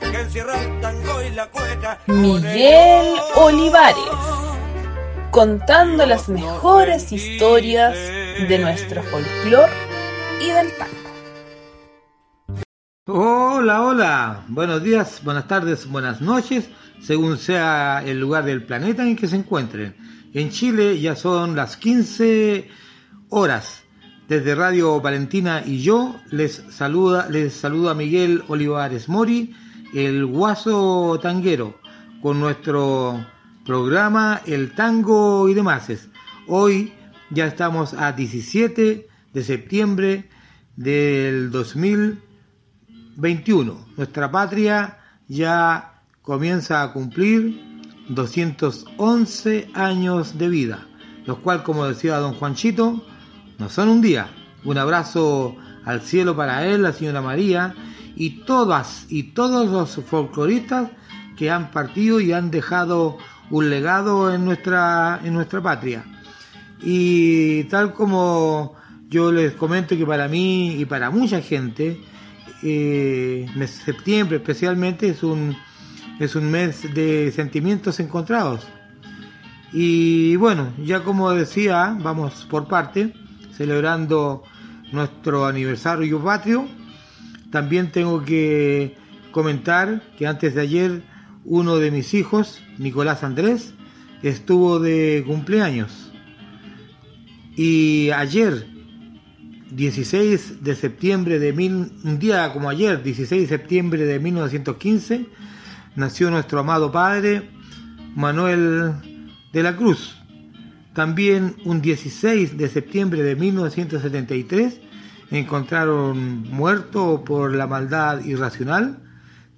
que encierra el tango y la cueca. Miguel Olivares, contando las mejores historias de nuestro folclor y del tango. Hola, hola. Buenos días, buenas tardes, buenas noches, según sea el lugar del planeta en que se encuentren. En Chile ya son las 15 horas. Desde Radio Valentina y yo les saluda, les saluda Miguel Olivares Mori, el guaso tanguero, con nuestro programa El Tango y demás. Hoy ya estamos a 17 de septiembre del 2021. Nuestra patria ya comienza a cumplir 211 años de vida, los cuales, como decía don Juanchito, no son un día. Un abrazo al cielo para él, la señora María y todas y todos los folcloristas que han partido y han dejado un legado en nuestra, en nuestra patria. Y tal como yo les comento que para mí y para mucha gente, eh, mes septiembre especialmente es un, es un mes de sentimientos encontrados. Y bueno, ya como decía, vamos por parte, celebrando nuestro aniversario patrio. También tengo que comentar que antes de ayer uno de mis hijos, Nicolás Andrés, estuvo de cumpleaños. Y ayer, 16 de septiembre de mil, un día como ayer, 16 de septiembre de 1915, nació nuestro amado padre Manuel de la Cruz. También un 16 de septiembre de 1973 encontraron muerto por la maldad irracional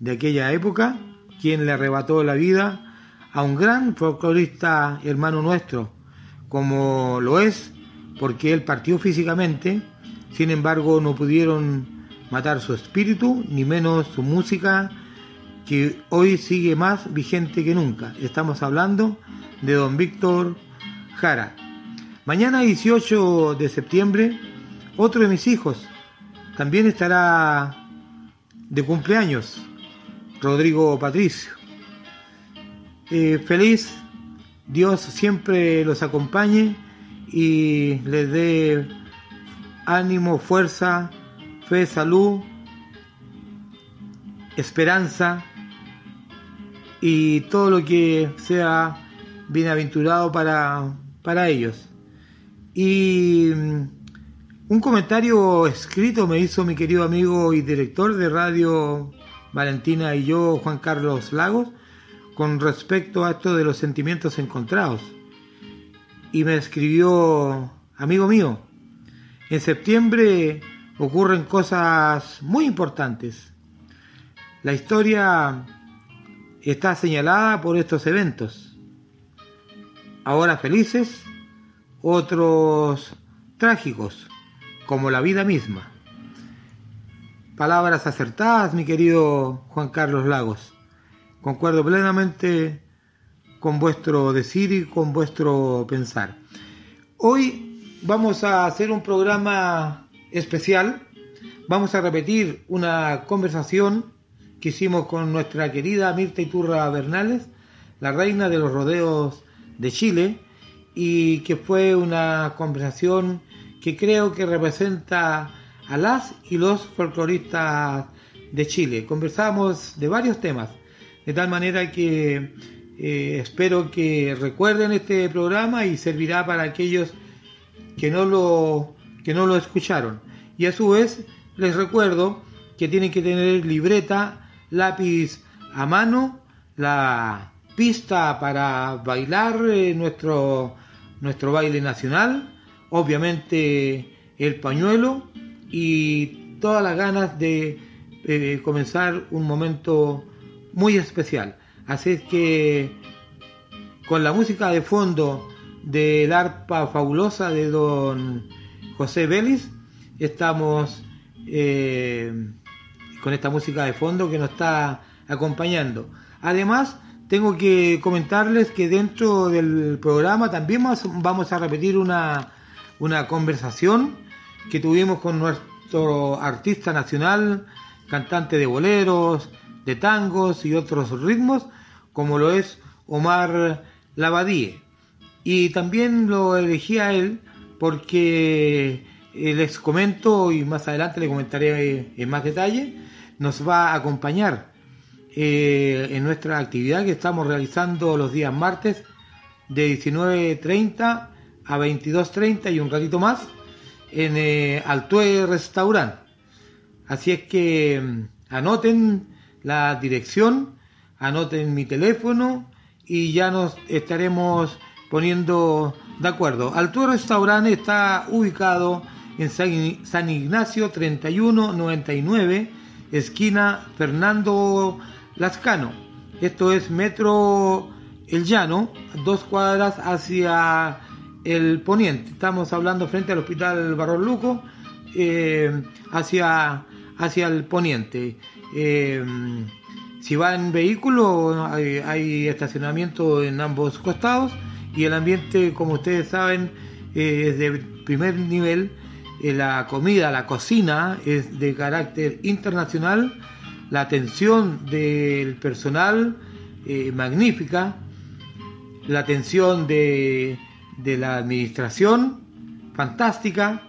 de aquella época, quien le arrebató la vida a un gran folclorista hermano nuestro, como lo es, porque él partió físicamente, sin embargo no pudieron matar su espíritu, ni menos su música, que hoy sigue más vigente que nunca. Estamos hablando de don Víctor Jara. Mañana 18 de septiembre, otro de mis hijos también estará de cumpleaños, Rodrigo Patricio. Eh, feliz, Dios siempre los acompañe y les dé ánimo, fuerza, fe, salud, esperanza y todo lo que sea bienaventurado para, para ellos. Y mm, un comentario escrito me hizo mi querido amigo y director de Radio Valentina y yo, Juan Carlos Lagos, con respecto a esto de los sentimientos encontrados. Y me escribió, amigo mío, en septiembre ocurren cosas muy importantes. La historia está señalada por estos eventos. Ahora felices, otros trágicos, como la vida misma. Palabras acertadas, mi querido Juan Carlos Lagos. Concuerdo plenamente con vuestro decir y con vuestro pensar. Hoy vamos a hacer un programa especial. Vamos a repetir una conversación que hicimos con nuestra querida Mirta Iturra Bernales, la reina de los rodeos de Chile, y que fue una conversación que creo que representa a las y los folcloristas de Chile. Conversamos de varios temas, de tal manera que eh, espero que recuerden este programa y servirá para aquellos que no lo que no lo escucharon. Y a su vez les recuerdo que tienen que tener libreta, lápiz a mano, la pista para bailar eh, nuestro nuestro baile nacional, obviamente el pañuelo y todas las ganas de eh, comenzar un momento muy especial. Así es que con la música de fondo del arpa fabulosa de don José Vélez. Estamos eh, con esta música de fondo que nos está acompañando. Además, tengo que comentarles que dentro del programa también vamos a repetir una, una conversación que tuvimos con nuestro artista nacional, cantante de boleros, de tangos y otros ritmos, como lo es Omar Lavadie. Y también lo elegí a él porque eh, les comento y más adelante le comentaré en más detalle, nos va a acompañar eh, en nuestra actividad que estamos realizando los días martes de 19.30 a 22.30 y un ratito más en eh, Altue Restaurant. Así es que mm, anoten la dirección, anoten mi teléfono y ya nos estaremos poniendo de acuerdo. Altue Restaurant está ubicado en San Ignacio 3199, esquina Fernando Lascano. Esto es Metro El Llano, dos cuadras hacia el poniente. Estamos hablando frente al Hospital Barros Luco, eh, hacia, hacia el poniente. Eh, si va en vehículo, hay, estacionamiento en ambos costados y el ambiente, como ustedes saben, eh, es de primer nivel. la comida, la cocina es de carácter internacional la atención del personal magnífica, la atención de, de, la administración fantástica.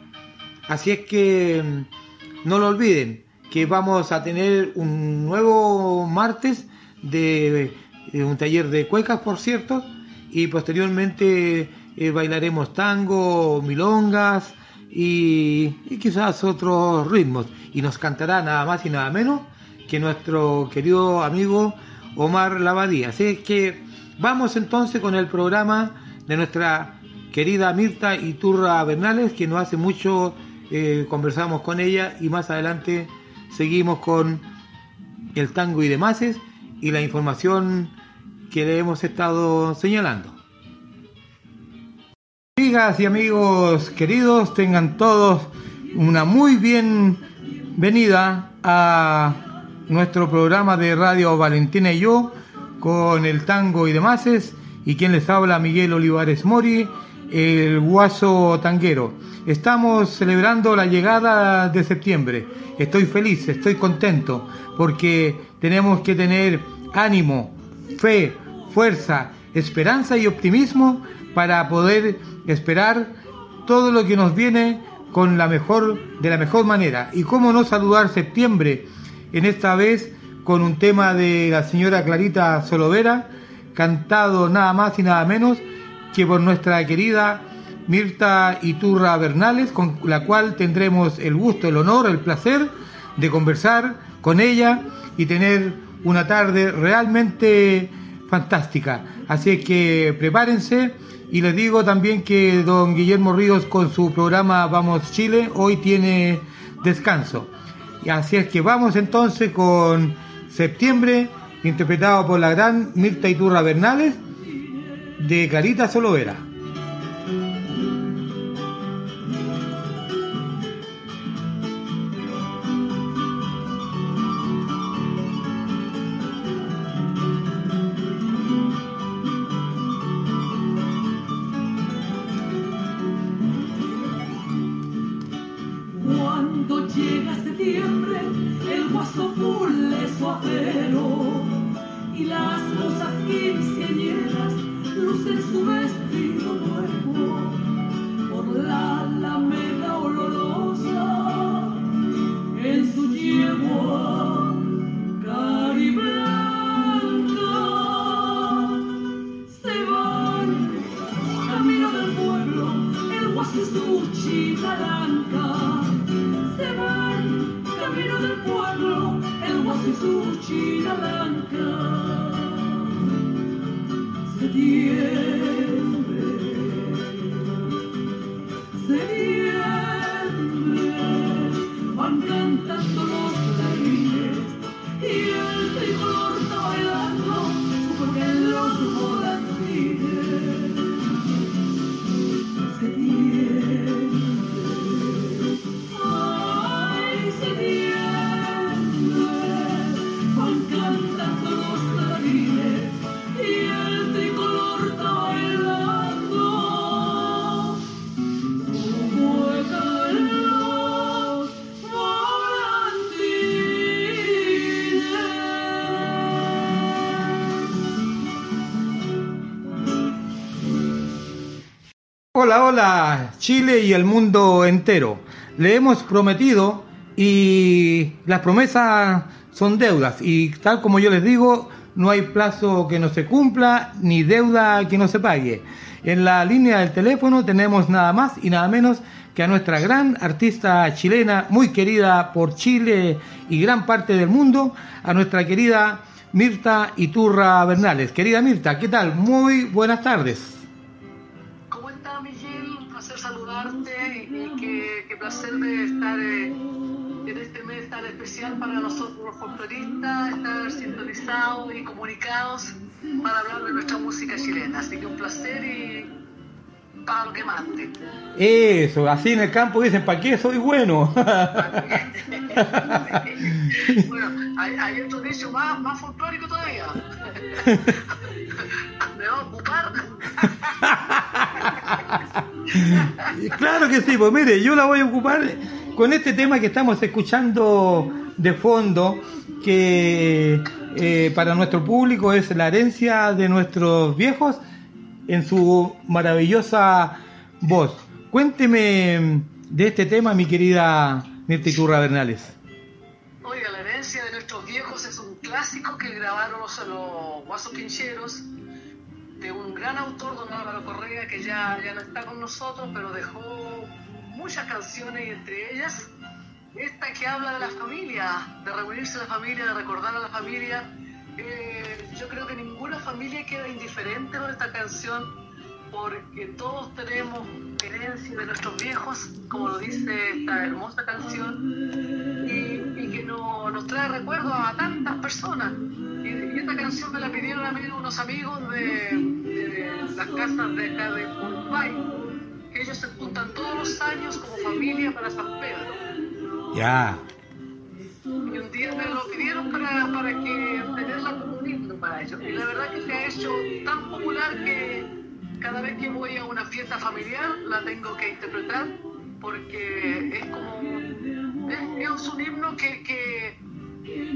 Así es que mm, no lo olviden, que vamos a tener un nuevo martes de, un taller de cuecas, por cierto, y posteriormente eh, bailaremos tango, milongas y, quizás otros ritmos. Y nos cantará nada más y nada menos que nuestro querido amigo Omar Lavadía. Así que vamos entonces con el programa de nuestra querida Mirta Iturra Bernales, que no hace mucho eh, conversamos con ella y más adelante seguimos con el tango y demás y la información que le hemos estado señalando. Amigas y amigos queridos, tengan todos una muy bien venida a nuestro programa de radio Valentina y yo, con el tango y demás, y quien les habla Miguel Olivares Mori, el guaso tanguero. Estamos celebrando la llegada de septiembre. Estoy feliz, estoy contento, porque tenemos que tener ánimo, fe, fuerza, esperanza y optimismo para poder esperar todo lo que nos viene con la mejor de la mejor manera. Y cómo no saludar septiembre en esta vez con un tema de la señora Clarita Solovera, cantado nada más y nada menos que por nuestra querida Mirta Iturra Bernales, con la cual tendremos el gusto, el honor, el placer de conversar con ella y tener una tarde realmente fantástica. Así es que prepárense y les digo también que don Guillermo Ríos con su programa Vamos Chile hoy tiene descanso. Así es que vamos entonces con septiembre, interpretado por la gran Mirta Iturra Bernales, de Carita Solovera. Hola, Chile y el mundo entero. Le hemos prometido y las promesas son deudas y tal como yo les digo, no hay plazo que no se cumpla ni deuda que no se pague. En la línea del teléfono tenemos nada más y nada menos que a nuestra gran artista chilena, muy querida por Chile y gran parte del mundo, a nuestra querida Mirta Iturra Bernales. Querida Mirta, ¿qué tal? Muy buenas tardes. Placer de estar eh, en este mes tan especial para nosotros los folcloristas, estar sintonizados y comunicados para hablar de nuestra música chilena. Así que un placer y para lo que mande. Eso, así en el campo dicen, ¿para qué soy bueno? bueno, hay, hay, otro dicho más, más folclórico todavía. Me va a ocupar. claro que sí, pues mire, yo la voy a ocupar con este tema que estamos escuchando de fondo, que eh, para nuestro público es la herencia de nuestros viejos en su maravillosa voz. Cuénteme de este tema, mi querida Mirta Curra Bernales. Oiga, la herencia de nuestros viejos es un clásico que grabaron los, los guasos pincheros de un gran autor, don Álvaro Correa, que ya, ya no está con nosotros, pero dejó muchas canciones y entre ellas esta que habla de la familia, de reunirse la familia, de recordar a la familia. Eh, yo creo que ninguna familia queda indiferente con esta canción porque todos tenemos herencia de nuestros viejos, como lo dice esta hermosa canción, y, que nos trae recuerdos a tantas personas. Y, esta canción me la pidieron a mí unos amigos de, las casas de acá de Uruguay, que ellos se juntan todos los años como familia para San Pedro. Ya. Y un día me lo pidieron para, para que tenerla como un himno para ellos. Y la verdad que se ha hecho tan popular que cada vez que voy a una fiesta familiar la tengo que interpretar porque es como es, un himno que, que, que,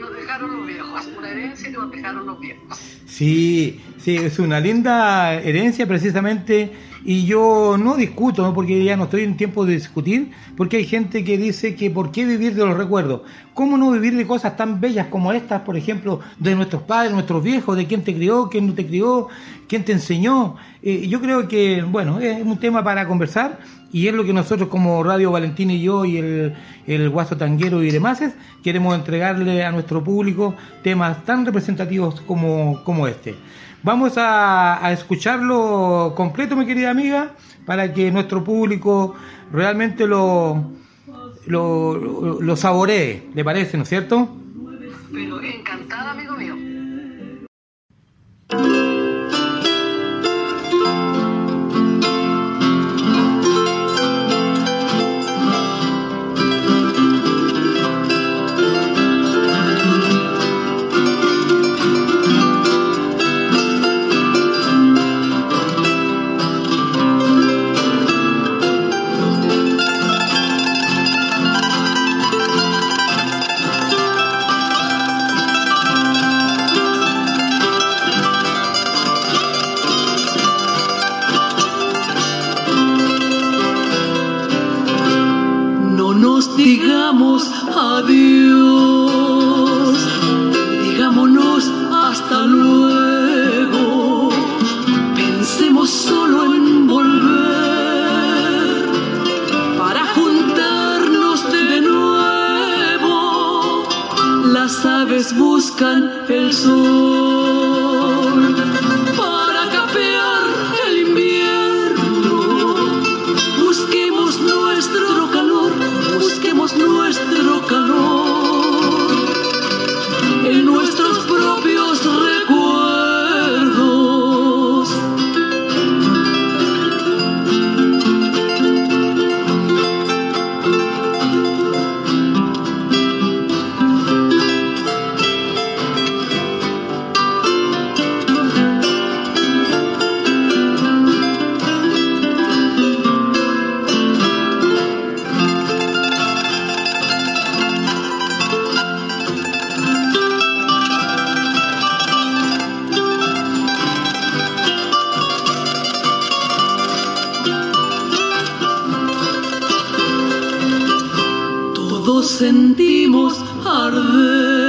nos dejaron los viejos, una herencia que nos dejaron los viejos. Sí, sí, es una linda herencia precisamente y yo no discuto, porque ya no estoy en tiempo de discutir, porque hay gente que dice que por qué vivir de los recuerdos. ¿Cómo no vivir de cosas tan bellas como estas, por ejemplo, de nuestros padres, nuestros viejos, de quién te crió, quién no te crió, quién te enseñó? Eh, yo creo que, bueno, es un tema para conversar y es lo que nosotros como Radio Valentín y yo y el, el Guaso Tanguero y demás queremos entregarle a nuestro público temas tan representativos como, como este. Vamos a, escucharlo completo, mi querida amiga, para que nuestro público realmente lo, lo, lo saboree, ¿le parece, no es cierto? Pero encantada, amigo mío. buscan el sur. Sentimos arder,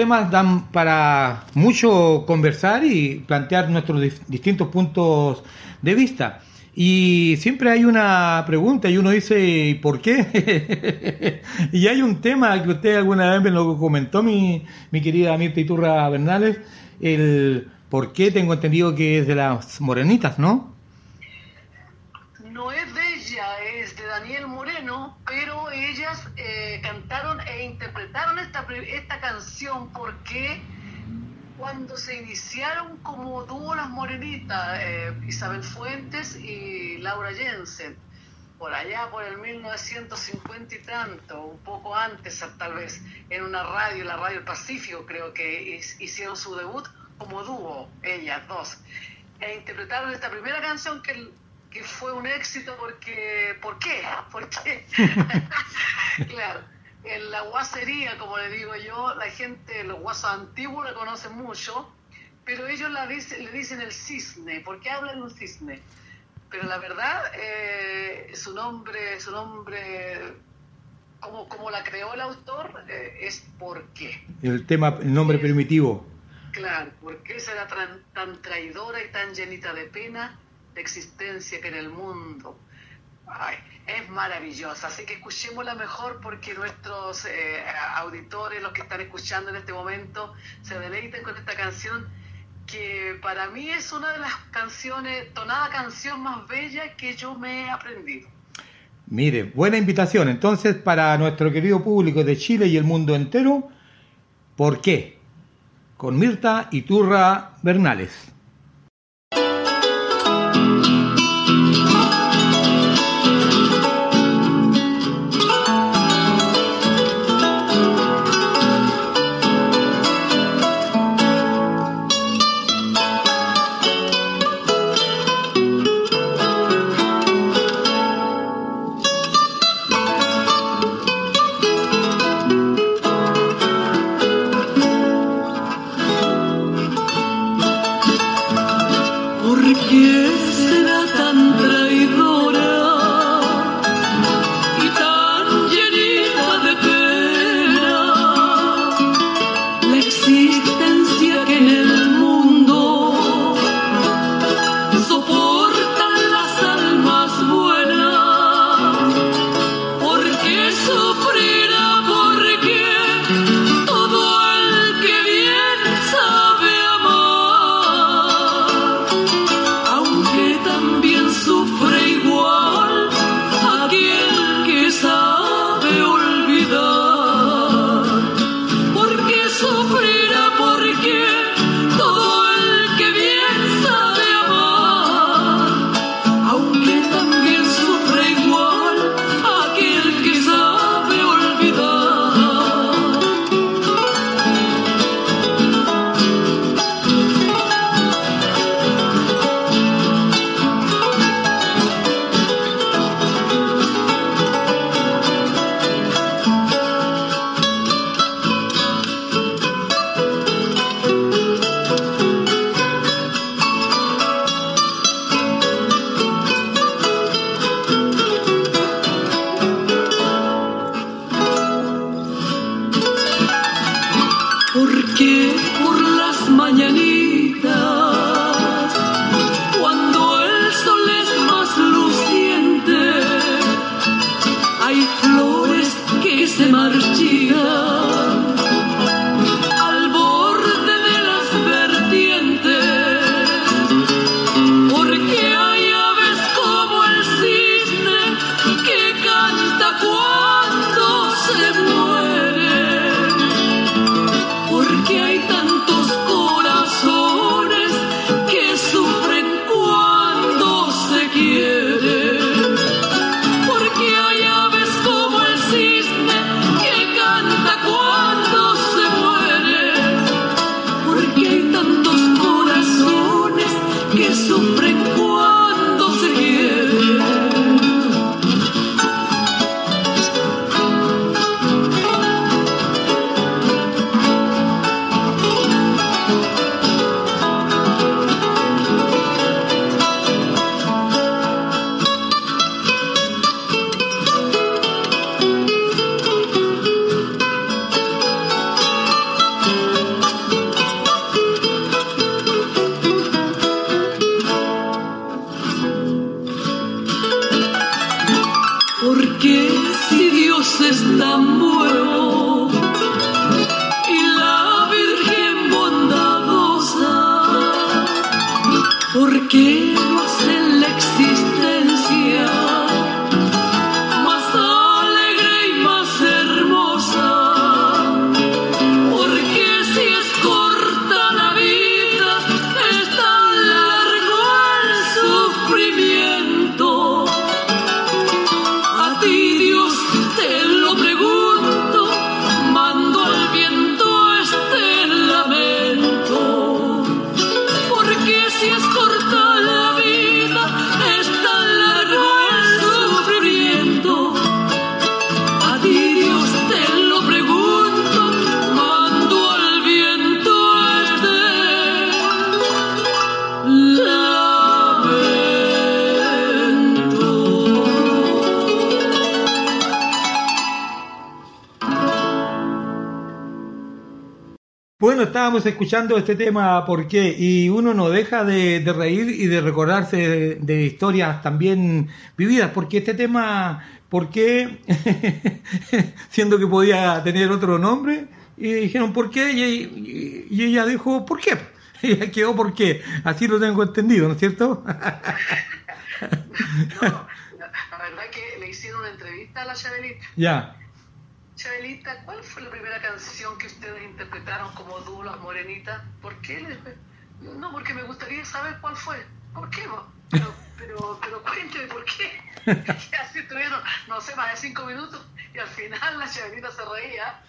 temas dan para mucho conversar y plantear nuestros distintos puntos de vista. Y siempre hay una pregunta y uno dice, ¿y por qué? y hay un tema que usted alguna vez me lo comentó, mi, mi querida Mirta Iturra Bernales, el por qué tengo entendido que es de las morenitas, ¿no? No es de ella, es de Daniel Moreno, pero ellas eh, cantaron esta, canción porque cuando se iniciaron como dúo las morenitas, eh, Isabel Fuentes y Laura Jensen, por allá por el 1950 y tanto, un poco antes tal vez, en una radio, la Radio Pacífico creo que hicieron su debut como dúo, ellas dos, e interpretaron esta primera canción que, que fue un éxito porque, ¿por qué? ¿Por qué? claro, en la guasería, como le digo yo, la gente, los guasos antiguos la conocen mucho, pero ellos la le dicen el cisne, ¿por qué hablan un cisne? Pero la verdad, eh, su nombre, su nombre, como, como la creó el autor, eh, es ¿por qué? El tema, el nombre primitivo. Claro, ¿por qué será tan, tan traidora y tan llenita de pena de existencia que en el mundo Ay, es maravillosa, así que escuchémosla mejor porque nuestros eh, auditores, los que están escuchando en este momento, se deleiten con esta canción que para mí es una de las canciones, tonada canción más bella que yo me he aprendido. Mire, buena invitación entonces para nuestro querido público de Chile y el mundo entero. ¿Por qué? Con Mirta Iturra Bernales. Escuchando este tema, ¿por qué? Y uno no deja de, de reír y de recordarse de, de historias también vividas, porque este tema, ¿por qué? Siendo que podía tener otro nombre, y dijeron, ¿por qué? Y, y- y ella dijo, ¿por qué? Y ella quedó, ¿por qué? Así lo tengo entendido, ¿no es cierto? No, la, la verdad que le hicieron una entrevista a la Chabelita. ya. Chabelita, ¿cuál fue la primera canción que ustedes interpretaron como dúo Las Morenitas? ¿Por qué? No, porque me gustaría saber cuál fue. ¿Por qué? vos? Pero, pero, pero cuénteme por qué. Y así estuvieron, no sé, más de cinco minutos. Y al final la Chabelita se reía.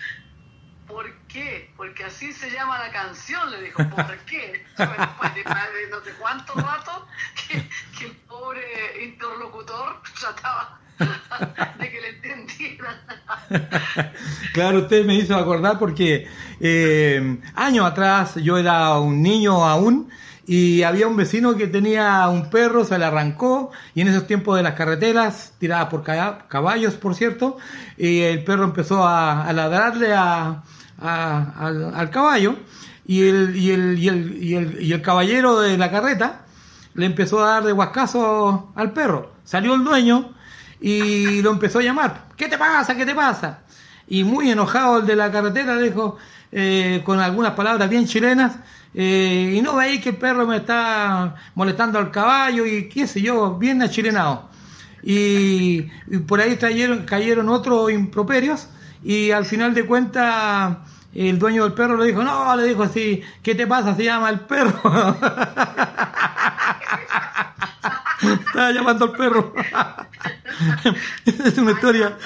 ¿Por qué? Porque así se llama la canción, le dijo. ¿Por qué? Después de no sé cuánto rato que, que el pobre interlocutor trataba de que le. Claro, usted me hizo acordar porque eh, años atrás yo era un niño aún y había un vecino que tenía un perro, se le arrancó y en esos tiempos de las carreteras, tiradas por caba- caballos, por cierto, y el perro empezó a, ladrarle a- al, al caballo y el, y, el, y, el, y, el, y el caballero de la carreta le empezó a dar de huascazo al perro. Salió el dueño y lo empezó a llamar. ¿Qué te pasa? ¿Qué te pasa? Y muy enojado el de la carretera dijo, eh, con algunas palabras bien chilenas, eh, y no veis que el perro me está molestando al caballo y qué sé yo, bien achilenado. Y, y por ahí cayeron, cayeron otros improperios y al final de cuentas el dueño del perro le dijo, no, le dijo así, ¿qué te pasa? Se llama el perro. Estaba llamando al perro. es una historia.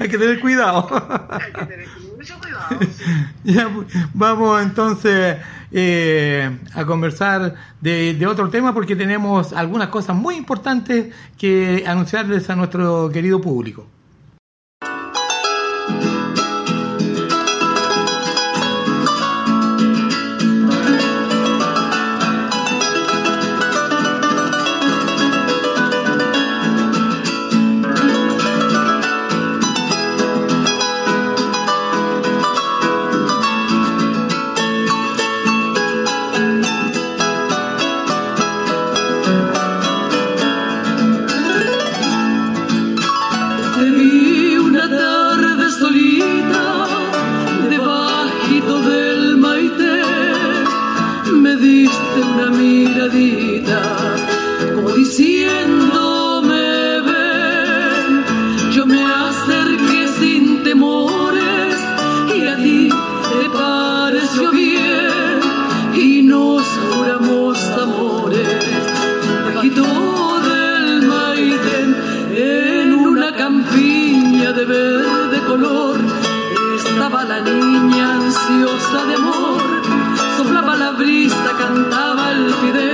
Hay que tener cuidado. Hay que tener mucho cuidado. vamos entonces eh, a conversar de otro tema porque tenemos algunas cosas muy importantes que anunciarles a nuestro querido público. Ansiosa de amor. Soplaba la brisa, cantaba el pidén,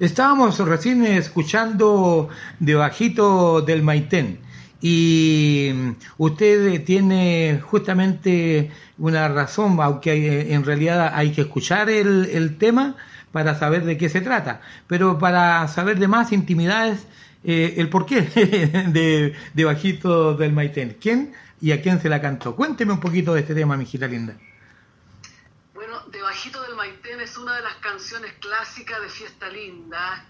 Estábamos recién escuchando de bajito del Maitén y usted tiene justamente una razón, aunque en realidad hay que escuchar el, el tema para saber de qué se trata, pero para saber de más intimidades, eh, el porqué de, de Bajito del Maitén. ¿Quién y a quién se la cantó? Cuénteme un poquito de este tema, mi hijita linda. Bueno, De Bajito del Maitén es una de las canciones clásicas de Fiesta Linda,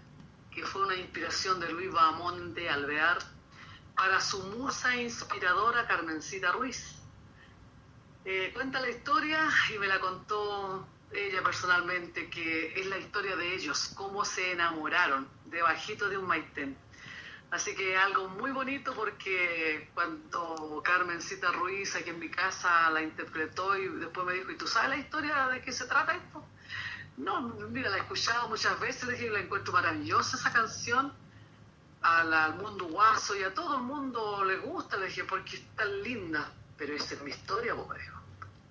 que fue una inspiración de Luis Bahamonde Alvear para su musa inspiradora Carmencita Ruiz. Eh, cuenta la historia y me la contó ella personalmente, que es la historia de ellos, cómo se enamoraron de bajito de un maitén. Así que algo muy bonito porque cuando Carmencita Ruiz aquí en mi casa la interpretó y después me dijo, ¿y tú sabes la historia de qué se trata esto? No, mira, la he escuchado muchas veces, le dije, la encuentro maravillosa esa canción, al, al mundo guaso y a todo el mundo le gusta, le dije, porque es tan linda, pero esa es mi historia, vos.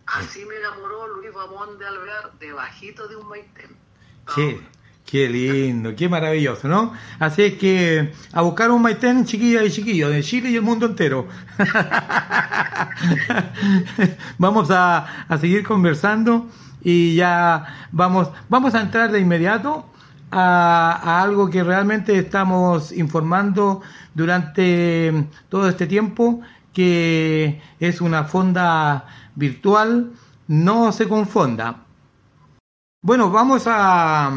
Así me enamoró Luis Ramón de Alvear debajito de un maitén. Qué, qué lindo, qué maravilloso, ¿no? Así es que a buscar un maitén, chiquilla y chiquillo, de Chile y el mundo entero. vamos a, a, seguir conversando y ya vamos, vamos a entrar de inmediato a, a algo que realmente estamos informando durante todo este tiempo, que es una fonda virtual, no se confunda. Bueno, vamos a,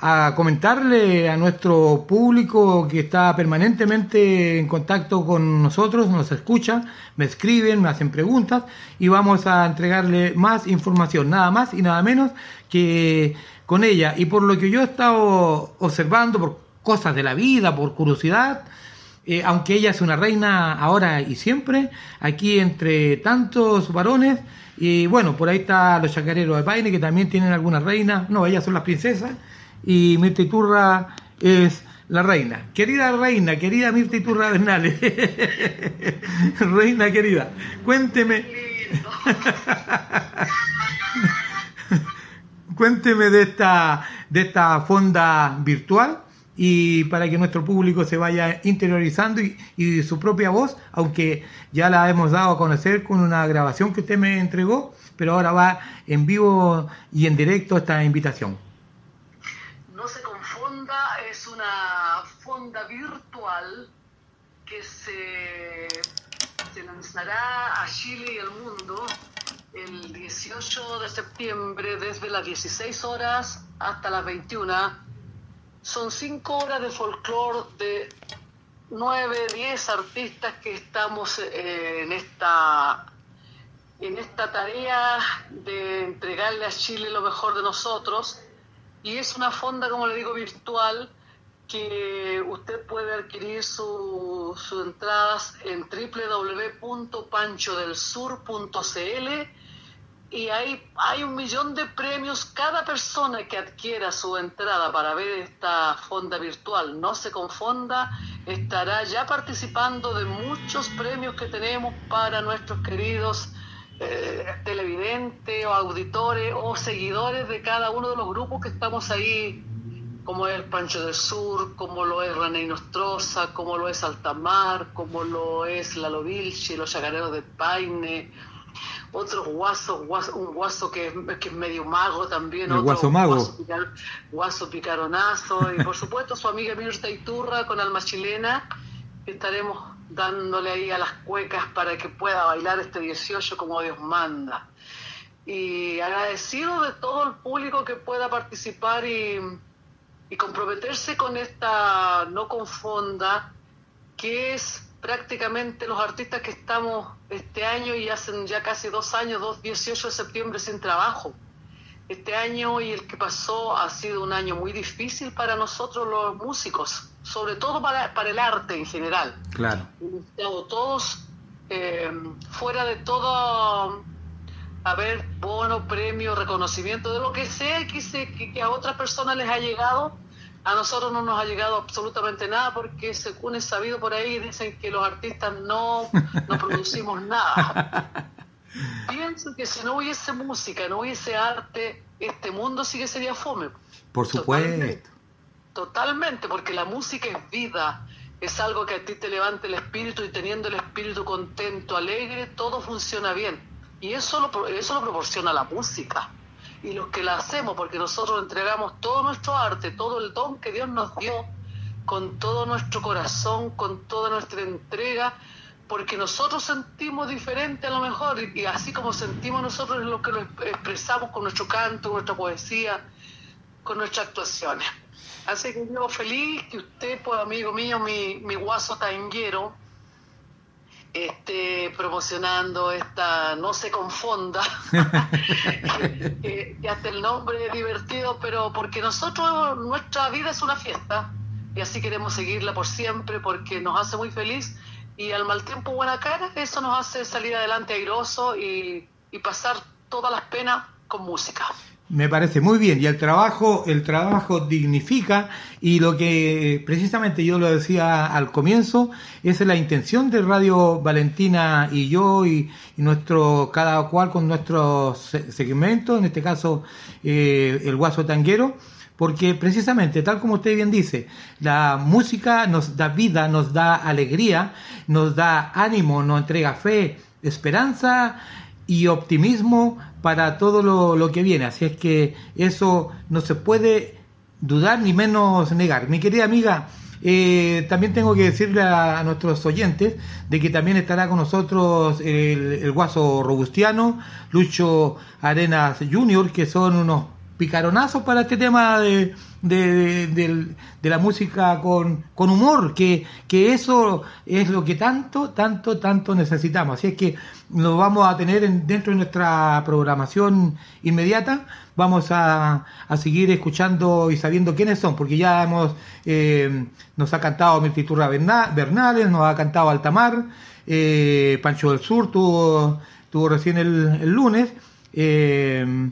a, comentarle a nuestro público que está permanentemente en contacto con nosotros, nos escucha, me escriben, me hacen preguntas y vamos a entregarle más información, nada más y nada menos que con ella. Y por lo que yo he estado observando, por cosas de la vida, por curiosidad, eh, aunque ella es una reina ahora y siempre, aquí entre tantos varones, y bueno, por ahí está los chacareros de Paine, que también tienen algunas reinas, no, ellas son las princesas, y Mirta Iturra es la reina. Querida reina, querida Mirta Iturra Bernales, reina querida, cuénteme, cuénteme de esta, de esta fonda virtual y para que nuestro público se vaya interiorizando y, y, su propia voz, aunque ya la hemos dado a conocer con una grabación que usted me entregó, pero ahora va en vivo y en directo esta invitación. No se confunda, es una fonda virtual que se, lanzará a Chile y al mundo el 18 de septiembre desde las 16 horas hasta las 21 son cinco horas de folclore de nueve, diez artistas que estamos eh, en esta en esta tarea de entregarle a Chile lo mejor de nosotros. Y es una fonda, como le digo, virtual que usted puede adquirir sus su entradas en www.panchodelsur.cl y hay, hay un millón de premios. Cada persona que adquiera su entrada para ver esta fonda virtual, no se confonda, estará ya participando de muchos premios que tenemos para nuestros queridos eh, televidentes o auditores o seguidores de cada uno de los grupos que estamos ahí, como es el Pancho del Sur, como lo es René Nostroza, como lo es Altamar, como lo es La Lovilche, los Chacareros de Paine otros guasos, guaso, un guaso que, que, es medio mago también, el otro guaso mago. Guaso, picar, guaso, picaronazo, y por supuesto su amiga Mirta Iturra con alma chilena, estaremos dándole ahí a las cuecas para que pueda bailar este 18 como Dios manda. Y agradecido de todo el público que pueda participar y, y comprometerse con esta no confonda, que es prácticamente los artistas que estamos este año y hacen ya casi dos años, dos 18 de septiembre sin trabajo. Este año y el que pasó ha sido un año muy difícil para nosotros los músicos, sobre todo para, para el arte en general. Claro. Todos eh, fuera de todo haber bono, premio, reconocimiento, de lo que sea que, se, que, que a otras personas les ha llegado, a nosotros no nos ha llegado absolutamente nada porque según es sabido por ahí dicen que los artistas no, no producimos nada. Pienso que si no hubiese música, no hubiese arte, este mundo sí que sería fome. Por supuesto. Totalmente. Totalmente, porque la música es vida, es algo que a ti te levanta el espíritu y teniendo el espíritu contento, alegre, todo funciona bien. Y eso lo, eso lo proporciona la música. Y los que la hacemos, porque nosotros entregamos todo nuestro arte, todo el don que Dios nos dio, con todo nuestro corazón, con toda nuestra entrega, porque nosotros sentimos diferente a lo mejor, y así como sentimos nosotros es lo que lo expresamos con nuestro canto, con nuestra poesía, con nuestras actuaciones. Así que yo feliz que usted, pues amigo mío, mi, mi guaso tanguero, esté promocionando esta No se confonda, que, que hasta el nombre es divertido, pero porque nosotros, nuestra vida es una fiesta y así queremos seguirla por siempre porque nos hace muy feliz y al mal tiempo buena cara, eso nos hace salir adelante airoso y, y pasar todas las penas con música. Me parece muy bien. Y el trabajo, el trabajo dignifica y lo que precisamente yo lo decía al comienzo es la intención de Radio Valentina y yo y, y nuestro cada cual con nuestro segmento, en este caso eh, el Guaso Tanguero, porque precisamente, tal como usted bien dice, la música nos da vida, nos da alegría, nos da ánimo, nos entrega fe, esperanza y optimismo para todo lo, que viene. Así es que eso no se puede dudar ni menos negar. Mi querida amiga, eh, también tengo que decirle a, nuestros oyentes de que también estará con nosotros el, el Guaso Robustiano, Lucho Arenas Junior, que son unos picaronazos para este tema de, de, la música con, con humor, que, que, eso es lo que tanto, tanto, tanto necesitamos. Así es que lo vamos a tener dentro de nuestra programación inmediata. Vamos a, a, seguir escuchando y sabiendo quiénes son, porque ya hemos, eh, nos ha cantado Mirtiturra Bernales, nos ha cantado Altamar, eh, Pancho del Sur tuvo, tuvo recién el, el lunes. Eh,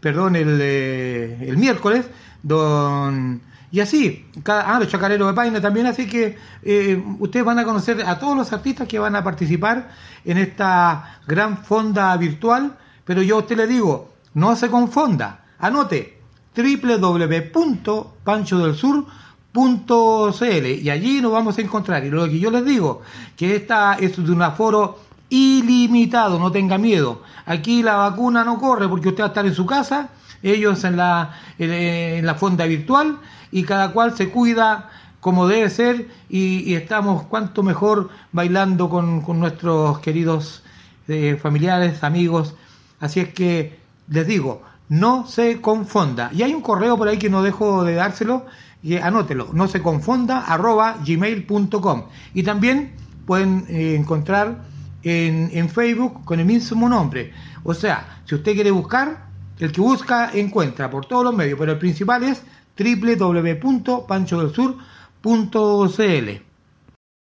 perdón, el, eh, el miércoles, don y así, cada, ah, los chacareros de Paine también, así que eh, ustedes van a conocer a todos los artistas que van a participar en esta gran fonda virtual, pero yo a usted le digo, no se confunda, anote www.panchodelsur.cl y allí nos vamos a encontrar. Y lo que yo les digo, que esta es de un aforo ilimitado, no tenga miedo. Aquí la vacuna no corre porque usted va a estar en su casa, ellos en la, en, la fonda virtual y cada cual se cuida como debe ser y, estamos cuanto mejor bailando con, nuestros queridos eh, familiares, amigos. Así es que les digo, no se confunda. Y hay un correo por ahí que no dejo de dárselo, y anótelo, no se confunda, arroba gmail.com. Y también pueden eh, encontrar en, Facebook con el mismo nombre. O sea, si usted quiere buscar, el que busca encuentra por todos los medios, pero el principal es www.panchodelsur.cl.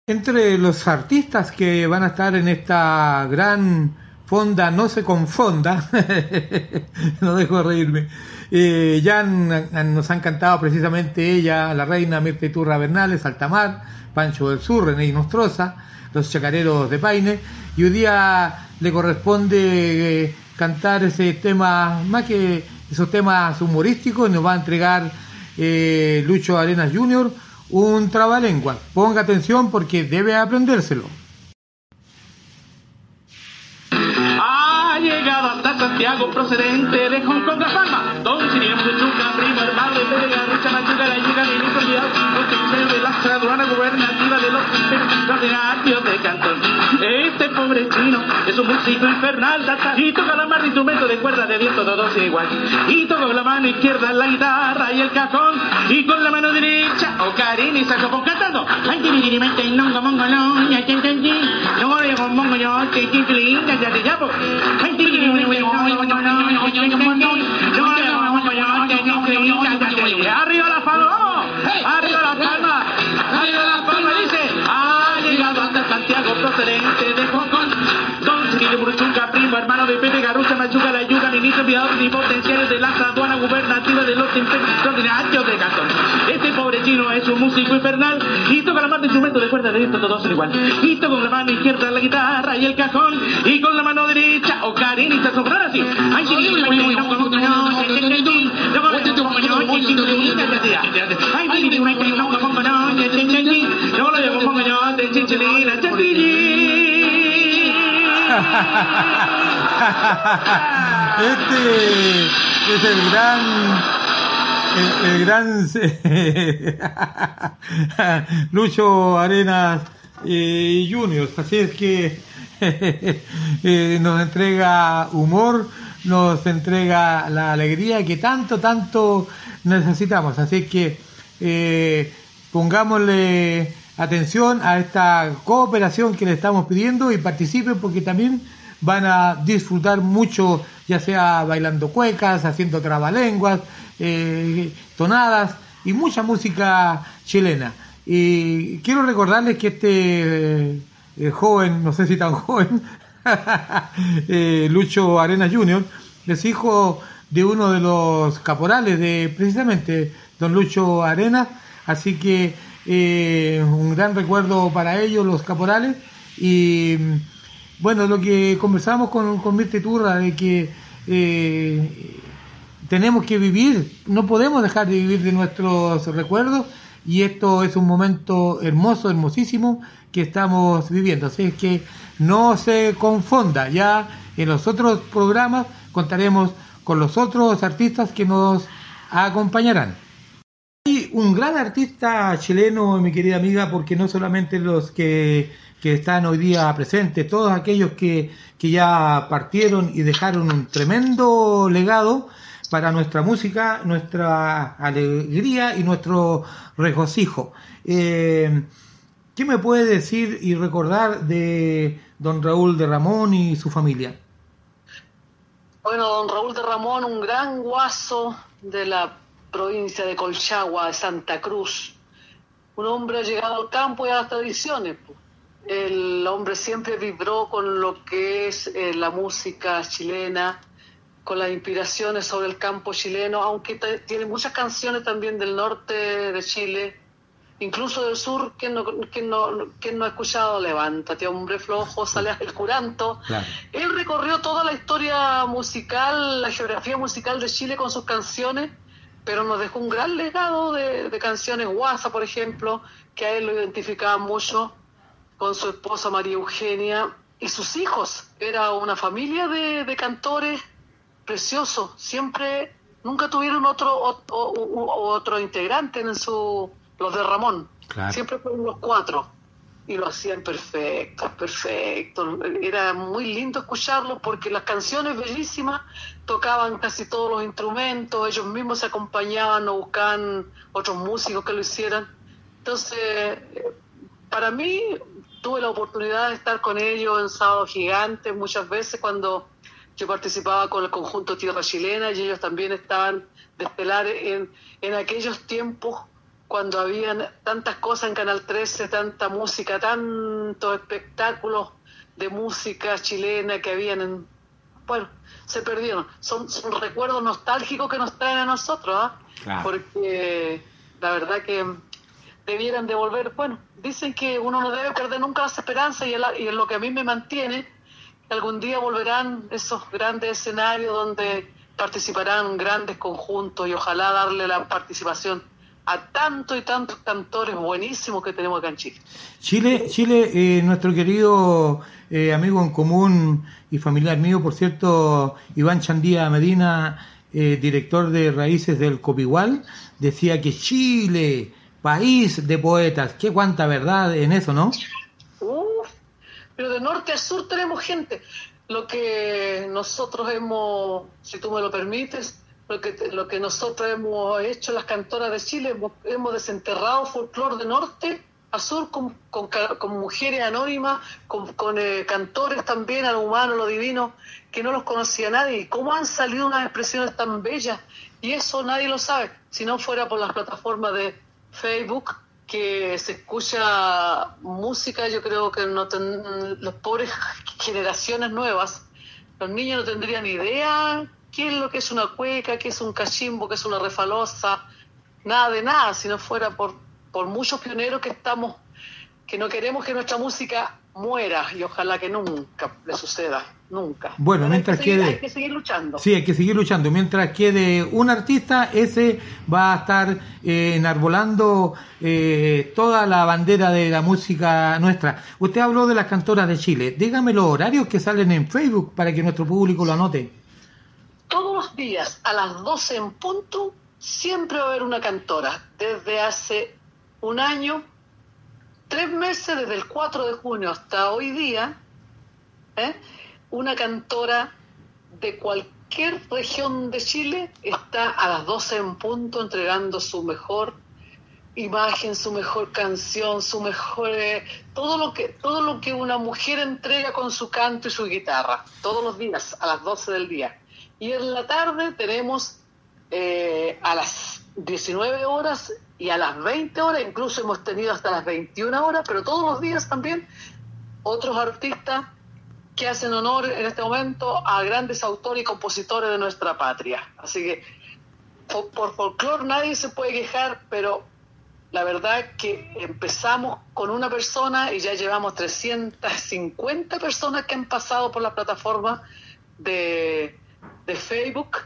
Entre los artistas que van a estar en esta gran fonda, no se confonda, no dejo de reírme, eh, ya nos han cantado precisamente ella, la reina Mirta Turra Bernales, Altamar, Pancho del Sur, René Nostroza, los chacareros de Paine, y hoy día le corresponde eh, cantar ese tema, más que esos temas humorísticos, nos va a entregar eh, Lucho Arenas Jr. un trabalengua. Ponga atención porque debe aprendérselo. Ha llegado hasta Santiago procedente de Hong Kong, La Palma. Don Cirilo Chuca, primo hermano de Pérez La de los extraordinarios de Cantón. Este pobre chino es un músico infernal, y toca la mano instrumento de cuerda de viento, todos igual. Y toca la mano izquierda la guitarra y el cajón, y con la mano derecha ocarina y saxofón cantando. Arriba la vamos. Arriba la palma. Arriba la palma, dice. Ha llegado hasta Santiago procedente de Hermano de Pepe Garucha, Machuca, la Yuga, ministro enviado y potenciales de la aduana gubernativa de los extraordinarios de Cantón. Este pobre chino es un músico infernal y toca la mano de instrumento de cuerda todos son igual. Y toca con la mano izquierda la guitarra y el cajón y con la mano derecha ocarina y saxofón así. Ay, sí, Este es el gran el, gran Lucho Arenas eh, Junior. Así es que eh, nos entrega humor, nos entrega la alegría que tanto, tanto necesitamos. Así que eh, pongámosle atención a esta cooperación que le estamos pidiendo y participen porque también van a disfrutar mucho, ya sea bailando cuecas, haciendo trabalenguas, eh, tonadas y mucha música chilena. Y quiero recordarles que este eh, joven, no sé si tan joven, eh, Lucho Arenas Jr., es hijo de uno de los caporales de precisamente don Lucho Arenas, así que eh, un gran recuerdo para ellos, los caporales, y bueno, lo que conversamos con, con Mirte Turra, de que eh, tenemos que vivir, no podemos dejar de vivir de nuestros recuerdos, y esto es un momento hermoso, hermosísimo que estamos viviendo. Así es que no se confunda, ya en los otros programas contaremos con los otros artistas que nos acompañarán. Un gran artista chileno, mi querida amiga, porque no solamente los que, que están hoy día presentes, todos aquellos que, que ya partieron y dejaron un tremendo legado, para nuestra música, nuestra alegría y nuestro regocijo. Eh, ¿Qué me puede decir y recordar de don Raúl de Ramón y su familia? Bueno, don Raúl de Ramón, un gran guaso de la provincia de Colchagua, de Santa Cruz. Un hombre llegado al campo y a las tradiciones. El hombre siempre vibró con lo que es eh, la música chilena, con las inspiraciones sobre el campo chileno, aunque tiene muchas canciones también del norte de Chile, incluso del sur, que no, que no, que no ha escuchado Levántate, hombre flojo, sale el curanto. Claro. Él recorrió toda la historia musical, la geografía musical de Chile con sus canciones, pero nos dejó un gran legado de, de canciones guasa, por ejemplo, que a él lo identificaba mucho con su esposa María Eugenia y sus hijos. Era una familia de, de cantores preciosos. Siempre, nunca tuvieron otro o- o- o- otro integrante en su los de Ramón. Claro. Siempre fueron los cuatro y lo hacían perfecto, perfecto. Era muy lindo escucharlo porque las canciones bellísimas tocaban casi todos los instrumentos, ellos mismos se acompañaban o buscaban otros músicos que lo hicieran. Entonces, para mí, tuve la oportunidad de estar con ellos en Sábado Gigante muchas veces cuando yo participaba con el conjunto Tierra Chilena y ellos también estaban de estelar en, en aquellos tiempos cuando habían tantas cosas en Canal 13, tanta música, tantos espectáculos de música chilena que habían en... Bueno, se perdieron. Son, son recuerdos nostálgicos que nos traen a nosotros, ¿ah? Claro. Porque la verdad que debieran devolver, bueno, dicen que uno no debe perder nunca las esperanzas y, y es lo que a mí me mantiene, que algún día volverán esos grandes escenarios donde participarán grandes conjuntos y ojalá darle la participación a tantos y tantos cantores buenísimos que tenemos acá en Chile. Chile, Chile, eh, nuestro querido eh, amigo en común y familiar mío, por cierto, Iván Chandía Medina, eh, director de Raíces del Copigual, decía que Chile, país de poetas, qué cuánta verdad en eso, ¿no? Uf, pero de norte a sur tenemos gente. Lo que nosotros hemos, si tú me lo permites, lo que, lo que nosotros hemos hecho las cantoras de Chile, hemos, desenterrado folclore de norte a sur con, con, mujeres anónimas, con, con, eh, cantores también, a lo humano, a lo divino, que no los conocía nadie. ¿Y ¿Cómo han salido unas expresiones tan bellas? Y eso nadie lo sabe, si no fuera por las plataformas de Facebook, que se escucha música, yo creo que no ten- los pobres generaciones nuevas, los niños no tendrían idea qué es lo que es una cueca, qué es un cachimbo, qué es una refalosa, nada de nada, si no fuera por, por muchos pioneros que estamos, que no queremos que nuestra música muera y ojalá que nunca le suceda, nunca. Bueno, Pero mientras hay que seguir, quede- hay que seguir luchando. Sí, hay que seguir luchando. Mientras quede un artista, ese va a estar eh, enarbolando eh, toda la bandera de la música nuestra. Usted habló de las cantoras de Chile. Dígame los horarios que salen en Facebook para que nuestro público lo anote. Todos los días a las 12 en punto siempre va a haber una cantora. Desde hace un año, tres meses, desde el 4 de junio hasta hoy día, ¿eh? una cantora de cualquier región de Chile está a las 12 en punto entregando su mejor imagen, su mejor canción, su mejor eh, todo lo que todo lo que una mujer entrega con su canto y su guitarra todos los días a las 12 del día. Y en la tarde tenemos eh, a las 19 horas y a las 20 horas, incluso hemos tenido hasta las 21 horas, pero todos los días también otros artistas que hacen honor en este momento a grandes autores y compositores de nuestra patria. Así que por, por folclore nadie se puede quejar, pero la verdad que empezamos con una persona y ya llevamos 350 personas que han pasado por la plataforma de, de Facebook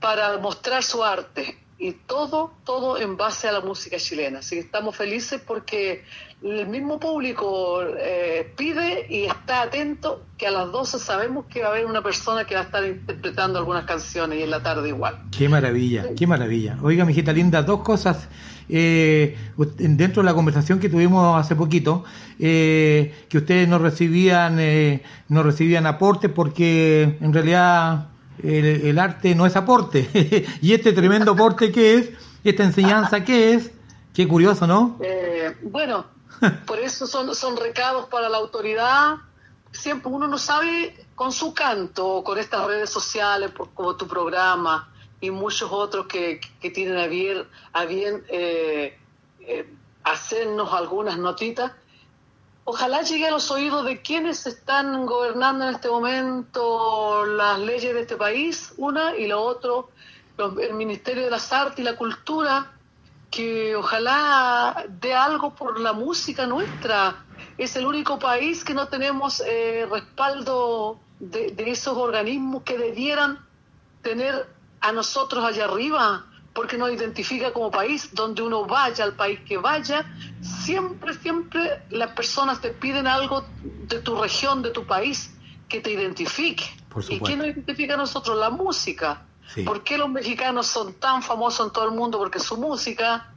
para mostrar su arte. Y todo, todo en base a la música chilena. Así que estamos felices porque el mismo público eh, pide y está atento que a las 12 sabemos que va a haber una persona que va a estar interpretando algunas canciones y en la tarde igual. Qué maravilla, qué maravilla. Oiga, mijita linda, dos cosas. Eh, dentro de la conversación que tuvimos hace poquito, eh, que ustedes no recibían, eh, no recibían aporte porque en realidad el, el arte no es aporte. y este tremendo aporte que es, esta enseñanza que es, qué curioso, ¿no? Eh, bueno, por eso son, son recados para la autoridad. Siempre uno no sabe con su canto, con estas redes sociales, por- como tu programa y muchos otros que, que tienen a bien, a bien eh, eh, hacernos algunas notitas. Ojalá llegue a los oídos de quienes están gobernando en este momento las leyes de este país, una, y lo otro, el Ministerio de las Artes y la Cultura, que ojalá dé algo por la música nuestra. Es el único país que no tenemos eh, respaldo de esos organismos que debieran tener a nosotros allá arriba, porque nos identifica como país, donde uno vaya, al país que vaya, siempre, siempre las personas te piden algo de tu región, de tu país, que te identifique. ¿Y qué nos identifica a nosotros? La música. Sí. ¿Por qué los mexicanos son tan famosos en todo el mundo? Porque su música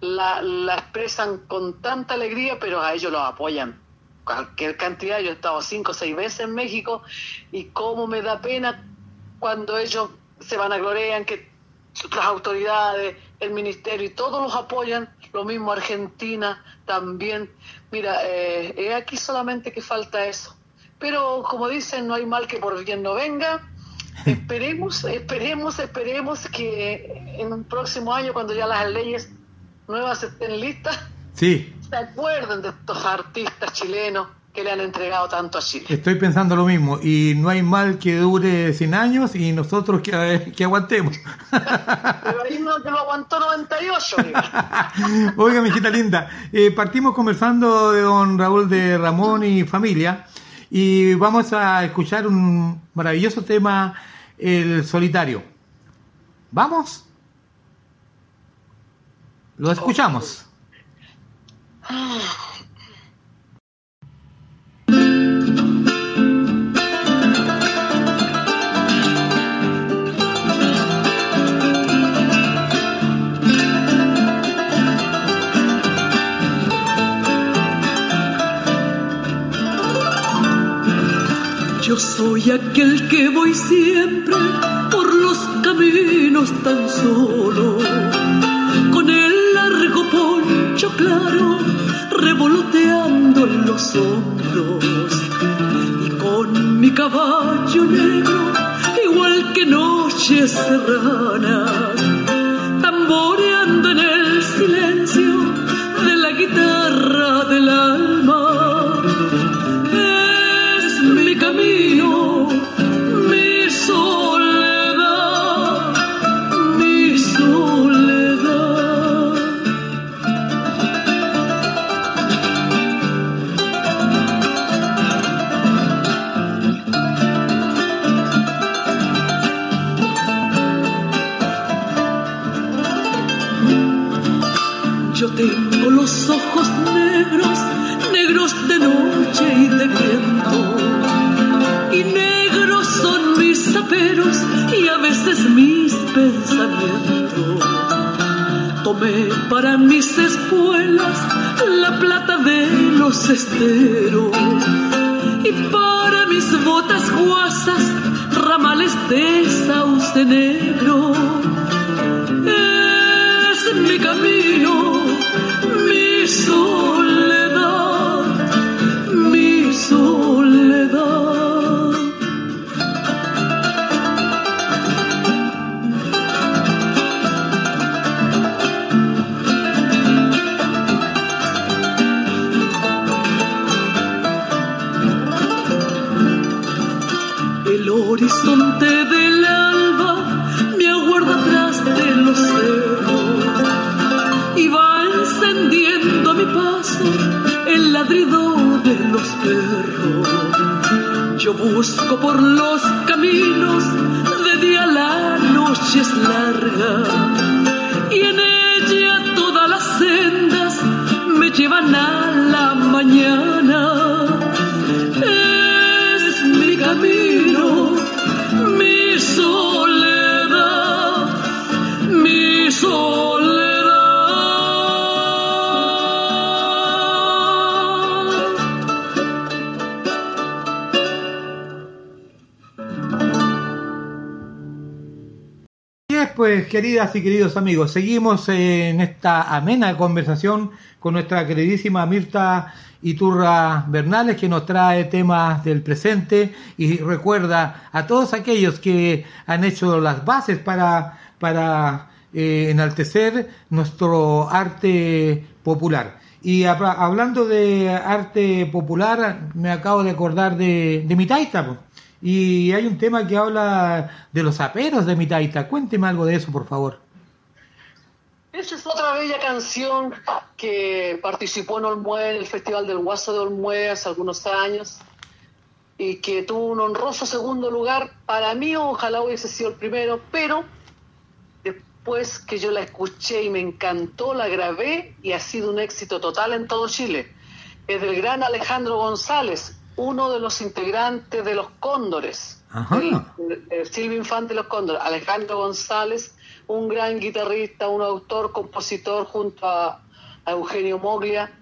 la, la expresan con tanta alegría, pero a ellos los apoyan. Cualquier cantidad, yo he estado cinco o seis veces en México y cómo me da pena cuando ellos se van a gloriar que las autoridades, el ministerio y todos los apoyan, lo mismo Argentina también. Mira, eh, es aquí solamente que falta eso. Pero como dicen, no hay mal que por bien no venga. Esperemos, esperemos, esperemos que en un próximo año, cuando ya las leyes nuevas estén listas, Sí, se acuerden de estos artistas chilenos que le han entregado tanto a Chile. estoy pensando lo mismo. Y no hay mal que dure 100 años y nosotros que, que aguantemos. Pero ahí no lo aguantó 98. mira. Oiga, mijita linda, eh, partimos conversando de don Raúl de Ramón y familia y vamos a escuchar un maravilloso tema, El Solitario. ¿Vamos? Lo escuchamos. Yo soy aquel que voy siempre por los caminos tan solo, con el largo poncho claro revoloteando en los hombros. Y con mi caballo negro igual que noches serranas, tamboreando en el negros, negros de noche y de viento. Y negros son mis aperos y a veces mis pensamientos. Tomé para mis espuelas la plata de los esteros y para mis botas guasas ramales de sauce queridas y queridos amigos, seguimos en esta amena conversación con nuestra queridísima Mirta Iturra Bernales, que nos trae temas del presente y recuerda a todos aquellos que han hecho las bases para, para eh, enaltecer nuestro arte popular. Y habla- hablando de arte popular, me acabo de acordar de, de mi taita. Y hay un tema que habla de los aperos de mi taita. Cuénteme algo de eso, por favor. Esa es otra bella canción que participó en Olmué, en el Festival del Guaso de Olmué hace algunos años y que tuvo un honroso segundo lugar. Para mí, ojalá hubiese sido el primero, pero después que yo la escuché y me encantó, la grabé y ha sido un éxito total en todo Chile. Es del gran Alejandro González, uno de los integrantes de los Cóndores. Ajá. El, el Silvio Infante de los Cóndores, Alejandro González, un gran guitarrista, un autor, compositor junto a, a Eugenio Moglia,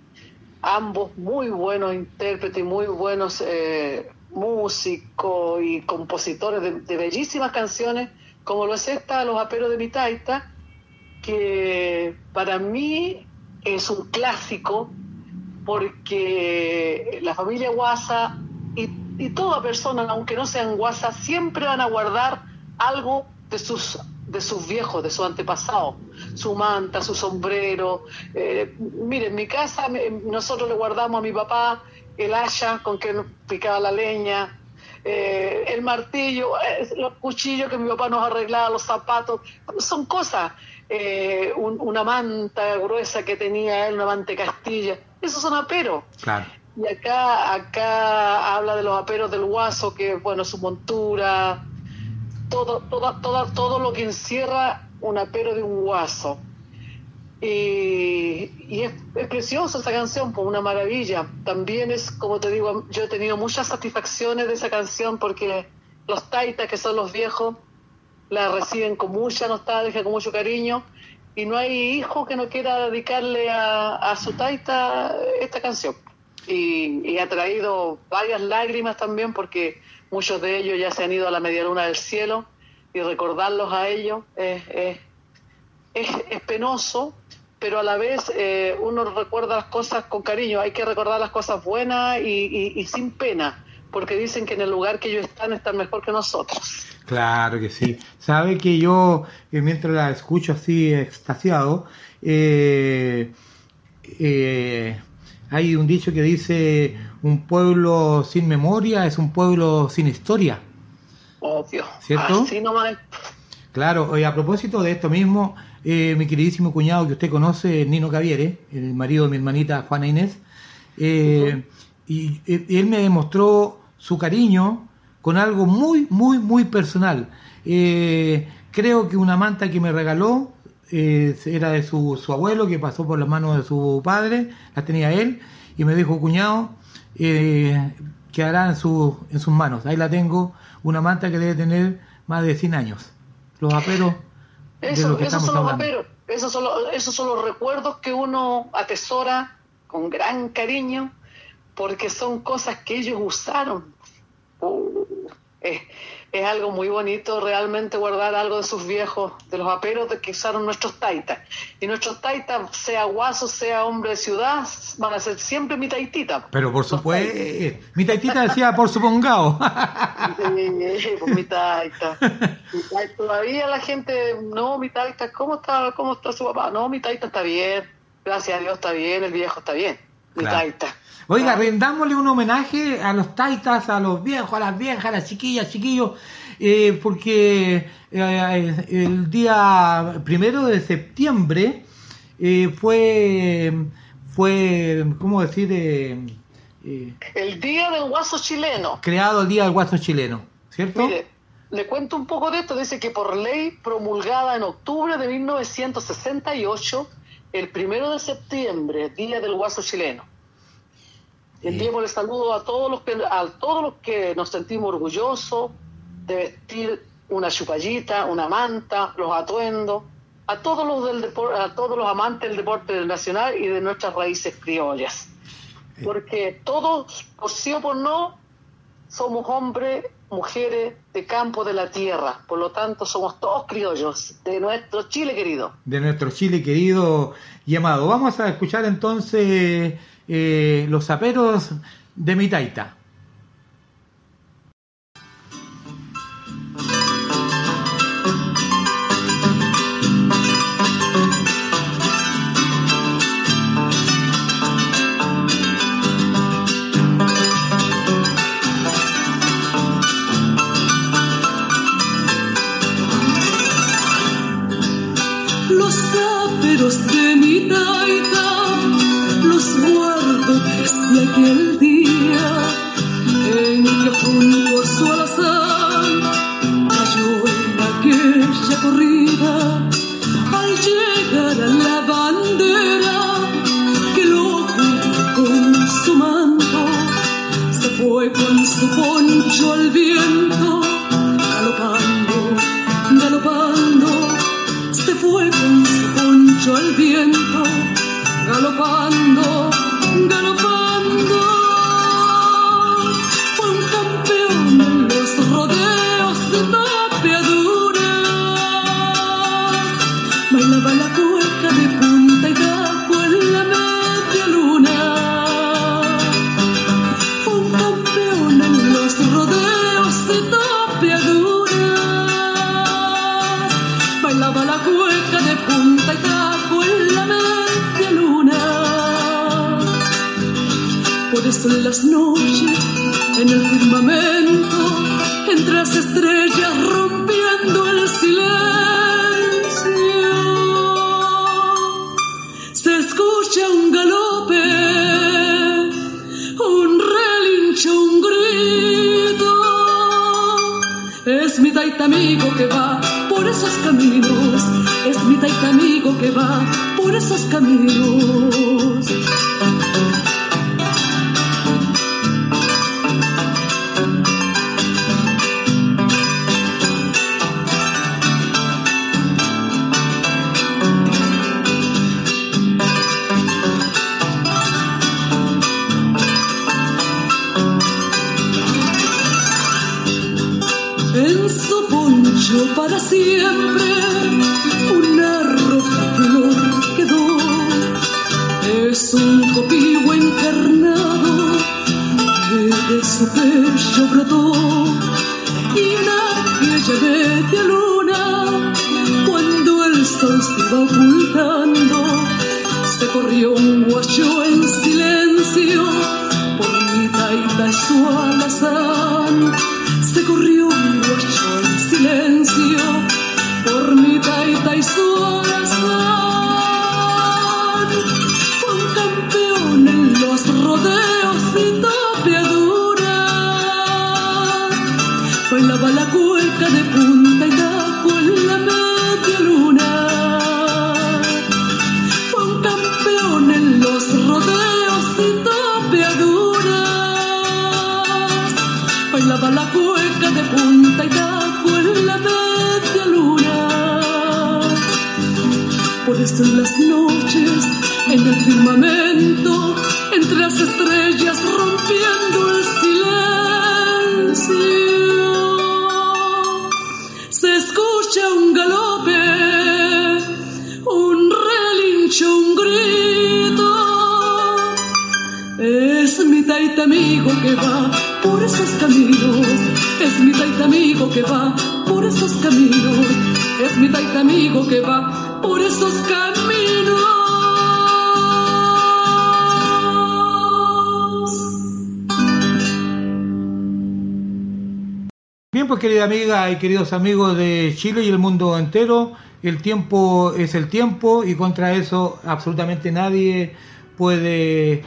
ambos muy buenos intérpretes muy buenos eh, músicos y compositores de, de bellísimas canciones, como lo es esta, Los Aperos de mi Taita, que para mí es un clásico porque la familia Guasa y, y toda persona, aunque no sean Guasa, siempre van a guardar algo de sus de sus viejos, de sus antepasados, su manta, su sombrero. Eh, mire, en mi casa nosotros le guardamos a mi papá el haya con que picaba la leña, eh, el martillo, los cuchillos que mi papá nos arreglaba, los zapatos, son cosas. Eh, un- una manta gruesa que tenía él, una manta Castilla, esos son aperos. Claro. Y acá, acá habla de los aperos del guaso, que bueno, su montura, todo, todo, todo, todo lo que encierra un apero de un guaso. Y, y es, es preciosa esa canción, pues una maravilla. También es, como te digo, yo he tenido muchas satisfacciones de esa canción porque los taitas, que son los viejos, la reciben con mucha nostalgia, con mucho cariño. Y no hay hijo que no quiera dedicarle a, a su taita esta canción. Y, y ha traído varias lágrimas también porque muchos de ellos ya se han ido a la media luna del cielo y recordarlos a ellos es, es, es, es penoso, pero a la vez eh, uno recuerda las cosas con cariño. Hay que recordar las cosas buenas y, y- y sin pena, porque dicen que en el lugar que ellos están están mejor que nosotros. Claro que sí. Sabe que yo, eh, mientras la escucho así extasiado, eh, eh, hay un dicho que dice, un pueblo sin memoria es un pueblo sin historia. Obvio. ¿Cierto? Así nomás. Claro, y a propósito de esto mismo, eh, mi queridísimo cuñado que usted conoce, Nino Caviere, el marido de mi hermanita Juana Inés, eh, y, y él me demostró su cariño con algo muy, muy, muy personal. Eh, creo que una manta que me regaló eh, era de su, su abuelo que pasó por las manos de su padre, las tenía él, y me dijo, cuñado, eh, quedará en, su, en sus manos. Ahí la tengo, una manta que debe tener más de 100 años. Los aperos de Eso, lo que esos estamos son los hablando. aperos, esos son los, esos son los recuerdos que uno atesora con gran cariño porque son cosas que ellos usaron. Es, es algo muy bonito realmente guardar algo de sus viejos, de los aperos de que usaron nuestros taitas. Y nuestros taitas, sea guaso, sea hombre de ciudad, van a ser siempre mi taitita. Pero por supuesto, mi taitita decía por supongado. Sí, pues mi taita. Mi taita. Todavía la gente, no, mi taita, ¿cómo está, ¿cómo está su papá? No, mi taita está bien, gracias a Dios está bien, el viejo está bien, mi Claro. taita. Oiga, rendámosle un homenaje a los taitas, a los viejos, a las viejas, a las chiquillas, chiquillos, eh, porque eh, el día primero de septiembre eh, fue, fue, ¿cómo decir? Eh, eh, El día del guaso chileno. creado el Día del Guaso Chileno, ¿cierto? Mire, le cuento un poco de esto. Dice que por ley promulgada en octubre de 1968, el primero de septiembre, Día del Guaso Chileno. Enviémosle saludo a todos los que a todos los que nos sentimos orgullosos de vestir una chupallita, una manta, los atuendos, a todos los del depor- a todos los amantes del deporte nacional y de nuestras raíces criollas. Porque todos, por sí o por no, somos hombres, mujeres de campo de la tierra. Por lo tanto, somos todos criollos de nuestro Chile querido. de nuestro Chile querido y amado. Vamos a escuchar entonces eh, los zaperos de mi taita. Poncho al viento, galopando. En el firmamento, entre las estrellas rompiendo el silencio, se escucha un galope, un relincho, un grito. Es mi taita amigo que va por esos caminos. Es mi taita amigo que va por esos caminos. Siempre queridos amigos de Chile y el mundo entero, el tiempo es el tiempo y contra eso absolutamente nadie puede eh,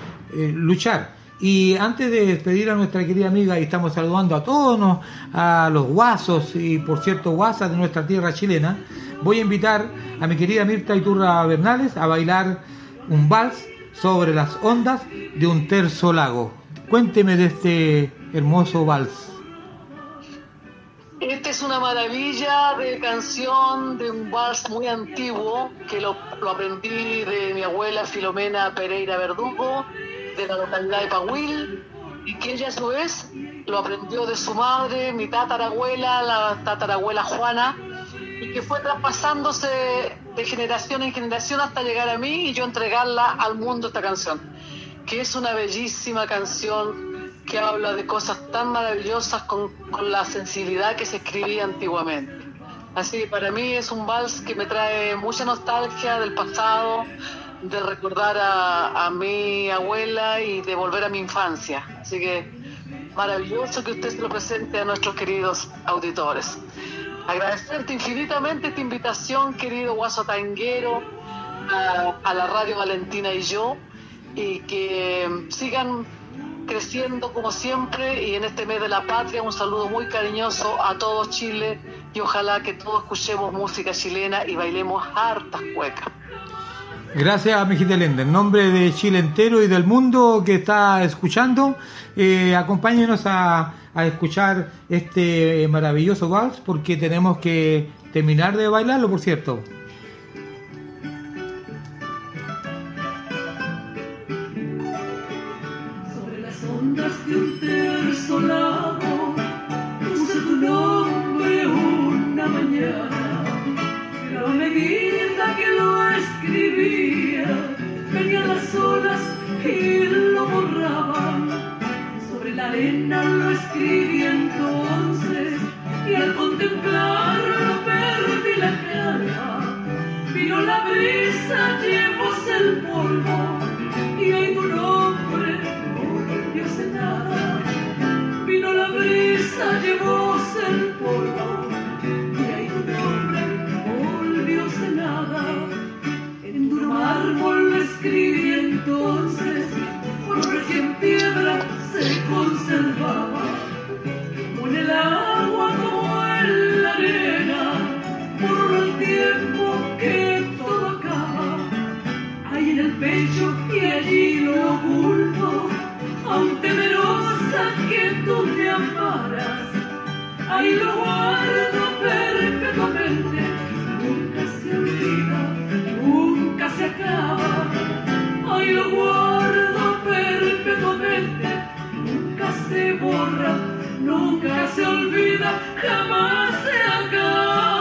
luchar. Y antes de despedir a nuestra querida amiga, y estamos saludando a todos nos- a los guasos y por cierto guasas de nuestra tierra chilena, voy a invitar a mi querida Mirta Iturra Bernales a bailar un vals sobre las ondas de un terzo lago. Cuénteme de este hermoso vals. Esta es una maravilla de canción de un vals muy antiguo que lo, aprendí de mi abuela Filomena Pereira Verdugo, de la localidad de Pahuil, y que ella a su vez lo aprendió de su madre, mi tatarabuela, la tatarabuela Juana, y que fue traspasándose de generación en generación hasta llegar a mí y yo entregarla al mundo esta canción, que es una bellísima canción que habla de cosas tan maravillosas con, la sensibilidad que se escribía antiguamente. Así que para mí es un vals que me trae mucha nostalgia del pasado, de recordar a, mi abuela y de volver a mi infancia. Así que maravilloso que usted se lo presente a nuestros queridos auditores. Agradecerte infinitamente esta invitación, querido Guaso Tanguero, a la radio Valentina y yo, y que sigan creciendo como siempre y en este mes de la patria un saludo muy cariñoso a todo Chile y ojalá que todos escuchemos música chilena y bailemos hartas cuecas. Gracias, mijita linda. En nombre de Chile entero y del mundo que está escuchando, eh, acompáñenos a, a escuchar este maravilloso vals porque tenemos que terminar de bailarlo, por cierto. Olas y lo borraban. Sobre la arena lo escribí entonces y al contemplarlo perdí la cara. Vino la brisa, llevóse el polvo conservaba. Como en el agua, como en la arena, por el tiempo que todo acaba. Ahí en el pecho y allí lo oculto, aun temerosa que tú me amaras. Ahí lo guardo perpetuamente, nunca se olvida, nunca se acaba. Ahí lo guardo nunca se olvida, jamás se acaba.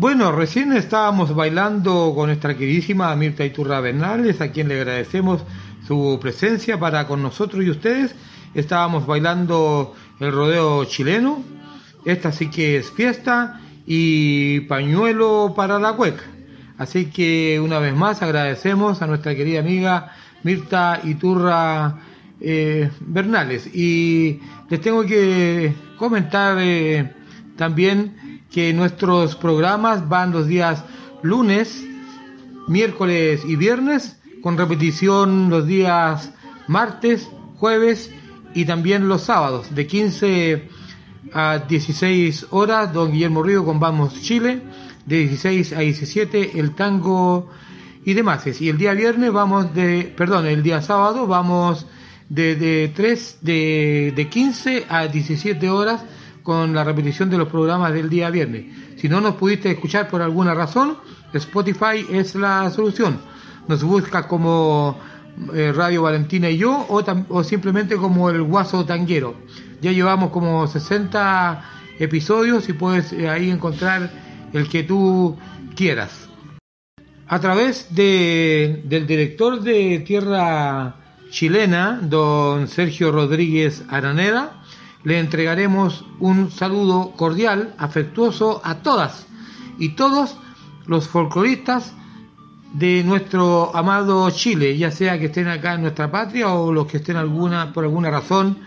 Bueno, recién estábamos bailando con nuestra queridísima Mirta Iturra Bernales, a quien le agradecemos su presencia para con nosotros y ustedes. Estábamos bailando el rodeo chileno, esta sí que es fiesta y pañuelo para la cueca. Así que una vez más agradecemos a nuestra querida amiga Mirta Iturra eh, Bernales. Y les tengo que comentar eh, también que nuestros programas van los días lunes, miércoles y viernes, con repetición los días martes, jueves y también los sábados, de 15 a 16 horas, don Guillermo Río con Vamos Chile, de 16 a 17 el tango y demás. Y el día viernes vamos de, perdón, el día sábado vamos de, de 3, de, de 15 a 17 horas con la repetición de los programas del día viernes. Si no nos pudiste escuchar por alguna razón, Spotify es la solución. Nos busca como eh, Radio Valentina y yo o, o simplemente como el Guaso Tanguero. Ya llevamos como 60 episodios y puedes eh, ahí encontrar el que tú quieras. A través de, del director de Tierra Chilena, don Sergio Rodríguez Araneda, le entregaremos un saludo cordial, afectuoso a todas y todos los folcloristas de nuestro amado Chile, ya sea que estén acá en nuestra patria o los que estén alguna por alguna razón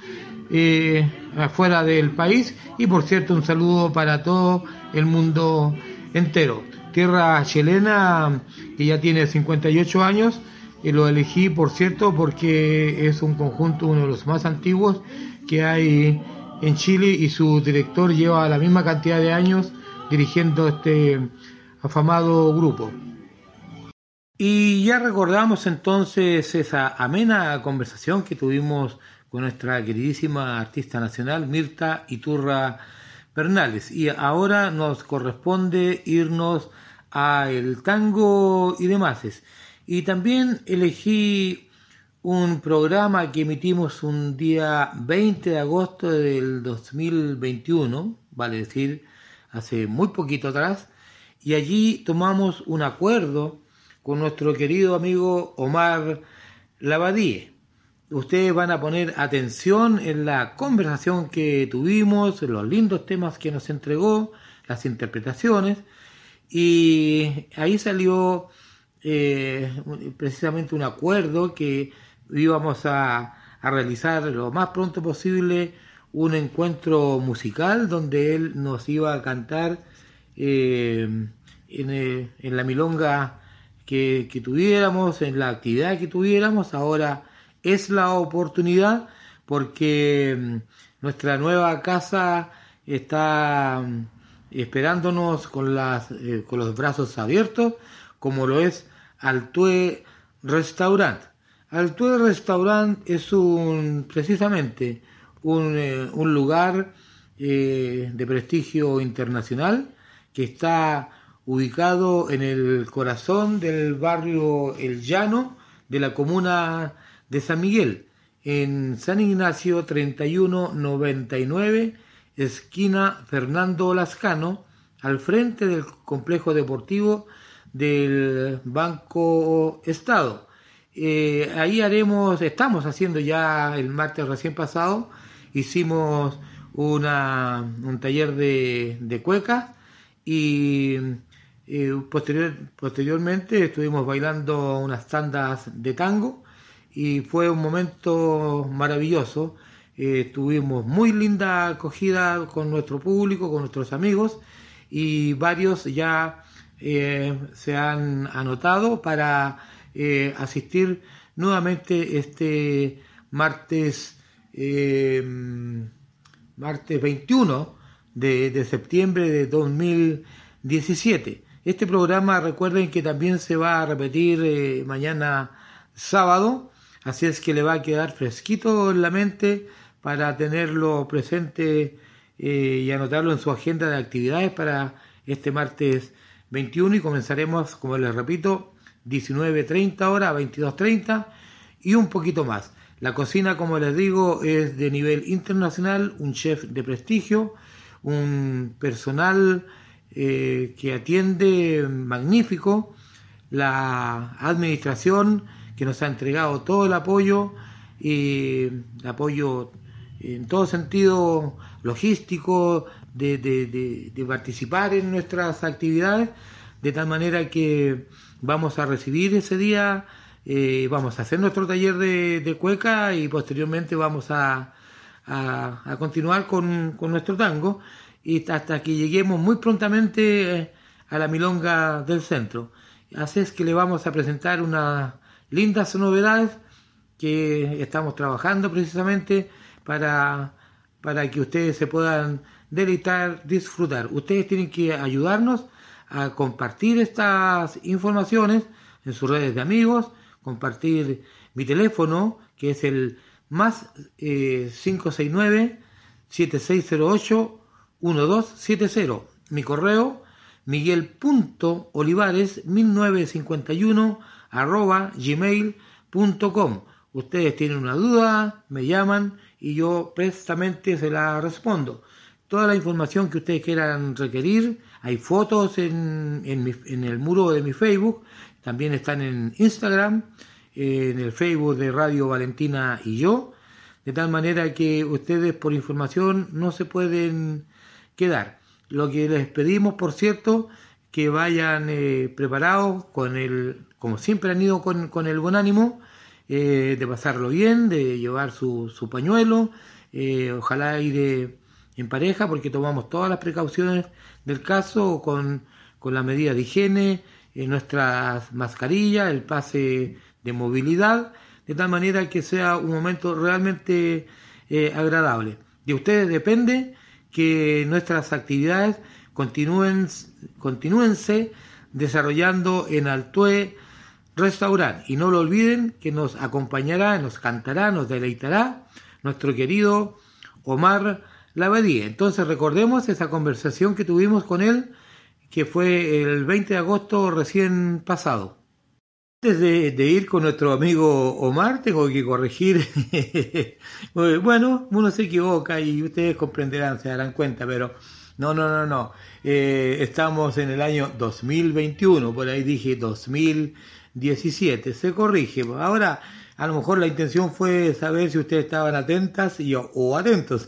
eh, afuera del país y por cierto un saludo para todo el mundo entero. Tierra chilena que ya tiene 58 años y lo elegí por cierto porque es un conjunto uno de los más antiguos que hay en Chile y su director lleva la misma cantidad de años dirigiendo este afamado grupo. Y ya recordamos entonces esa amena conversación que tuvimos con nuestra queridísima artista nacional Mirta Iturra Bernales. Y ahora nos corresponde irnos a el tango y demás. Y también elegí un programa que emitimos un día 20 de agosto del 2021, vale decir, hace muy poquito atrás, y allí tomamos un acuerdo con nuestro querido amigo Omar Lavadie. Ustedes van a poner atención en la conversación que tuvimos, en los lindos temas que nos entregó, las interpretaciones, y ahí salió eh, precisamente un acuerdo que íbamos a, realizar lo más pronto posible un encuentro musical donde él nos iba a cantar eh, en, eh, en la milonga que, que tuviéramos, en la actividad que tuviéramos. Ahora es la oportunidad porque mm, nuestra nueva casa está mm, esperándonos con, las, eh, con los brazos abiertos, como lo es Altue Restaurant. Altue Restaurant es un precisamente un, eh, un lugar eh, de prestigio internacional que está ubicado en el corazón del barrio El Llano de la comuna de San Miguel, en San Ignacio 3199, esquina Fernando Lascano, al frente del complejo deportivo del Banco Estado. Eh, ahí haremos, estamos haciendo ya el martes recién pasado, hicimos una, un taller de, de cueca y eh, posterior, posteriormente estuvimos bailando unas tandas de tango y fue un momento maravilloso. Eh, tuvimos muy linda acogida con nuestro público, con nuestros amigos y varios ya eh, se han anotado para eh, asistir nuevamente este martes eh, martes 21 de, de septiembre de 2017. Este programa recuerden que también se va a repetir eh, mañana sábado, así es que le va a quedar fresquito en la mente para tenerlo presente y anotarlo en su agenda de actividades para este martes 21 y comenzaremos, como les repito, 19.30 horas, 22.30 y un poquito más. La cocina, como les digo, es de nivel internacional, un chef de prestigio, un personal eh, que atiende magnífico, la administración que nos ha entregado todo el apoyo, y apoyo en todo sentido logístico, de participar en nuestras actividades, de tal manera que vamos a recibir ese día, eh, vamos a hacer nuestro taller de, cueca y posteriormente vamos a, a, a continuar con, con, nuestro tango y hasta que lleguemos muy prontamente eh, a la milonga del centro. Así es que le vamos a presentar unas lindas novedades que estamos trabajando precisamente para para que ustedes se puedan deleitar, disfrutar. Ustedes tienen que ayudarnos a compartir estas informaciones en sus redes de amigos, compartir mi teléfono, que es el más 569-7608-1270. Eh, mi correo, miguel.olivares1951 arroba gmail.com. Ustedes tienen una duda, me llaman y yo prestamente se la respondo. Toda la información que ustedes quieran requerir, hay fotos en, en, el muro de mi Facebook, también están en Instagram, en el Facebook de Radio Valentina y yo, de tal manera que ustedes por información no se pueden quedar. Lo que les pedimos, por cierto, que vayan eh, preparados con el, como siempre han ido con, con el buen ánimo, eh, de pasarlo bien, de llevar su, su pañuelo, eh, ojalá ir en pareja porque tomamos todas las precauciones del caso con, con la medida de higiene, nuestras mascarillas, el pase de movilidad, de tal manera que sea un momento realmente agradable. De ustedes depende que nuestras actividades continúen, continúense desarrollando en Altue Restaurant. Y no lo olviden que nos acompañará, nos cantará, nos deleitará nuestro querido Omar Lavadía. Entonces recordemos esa conversación que tuvimos con él, que fue el 20 de agosto recién pasado. Antes de, ir con nuestro amigo Omar, tengo que corregir. bueno, uno se equivoca y ustedes comprenderán, se darán cuenta, pero no, no, no, no. Eh, estamos en el año 2021, por ahí dije 2017, se corrige. Ahora, a lo mejor la intención fue saber si ustedes estaban atentas y, o atentos.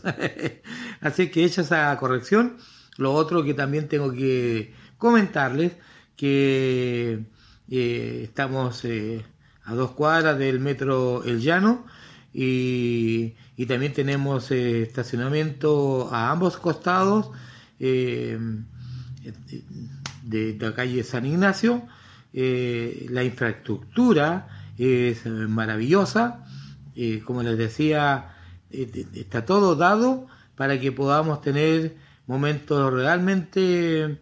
Así que hecha esa corrección, lo otro que también tengo que comentarles, que eh, estamos eh, a dos cuadras del metro El Llano y, también tenemos eh, estacionamiento a ambos costados de, la calle San Ignacio. la infraestructura es maravillosa, como les decía, está todo dado para que podamos tener momentos realmente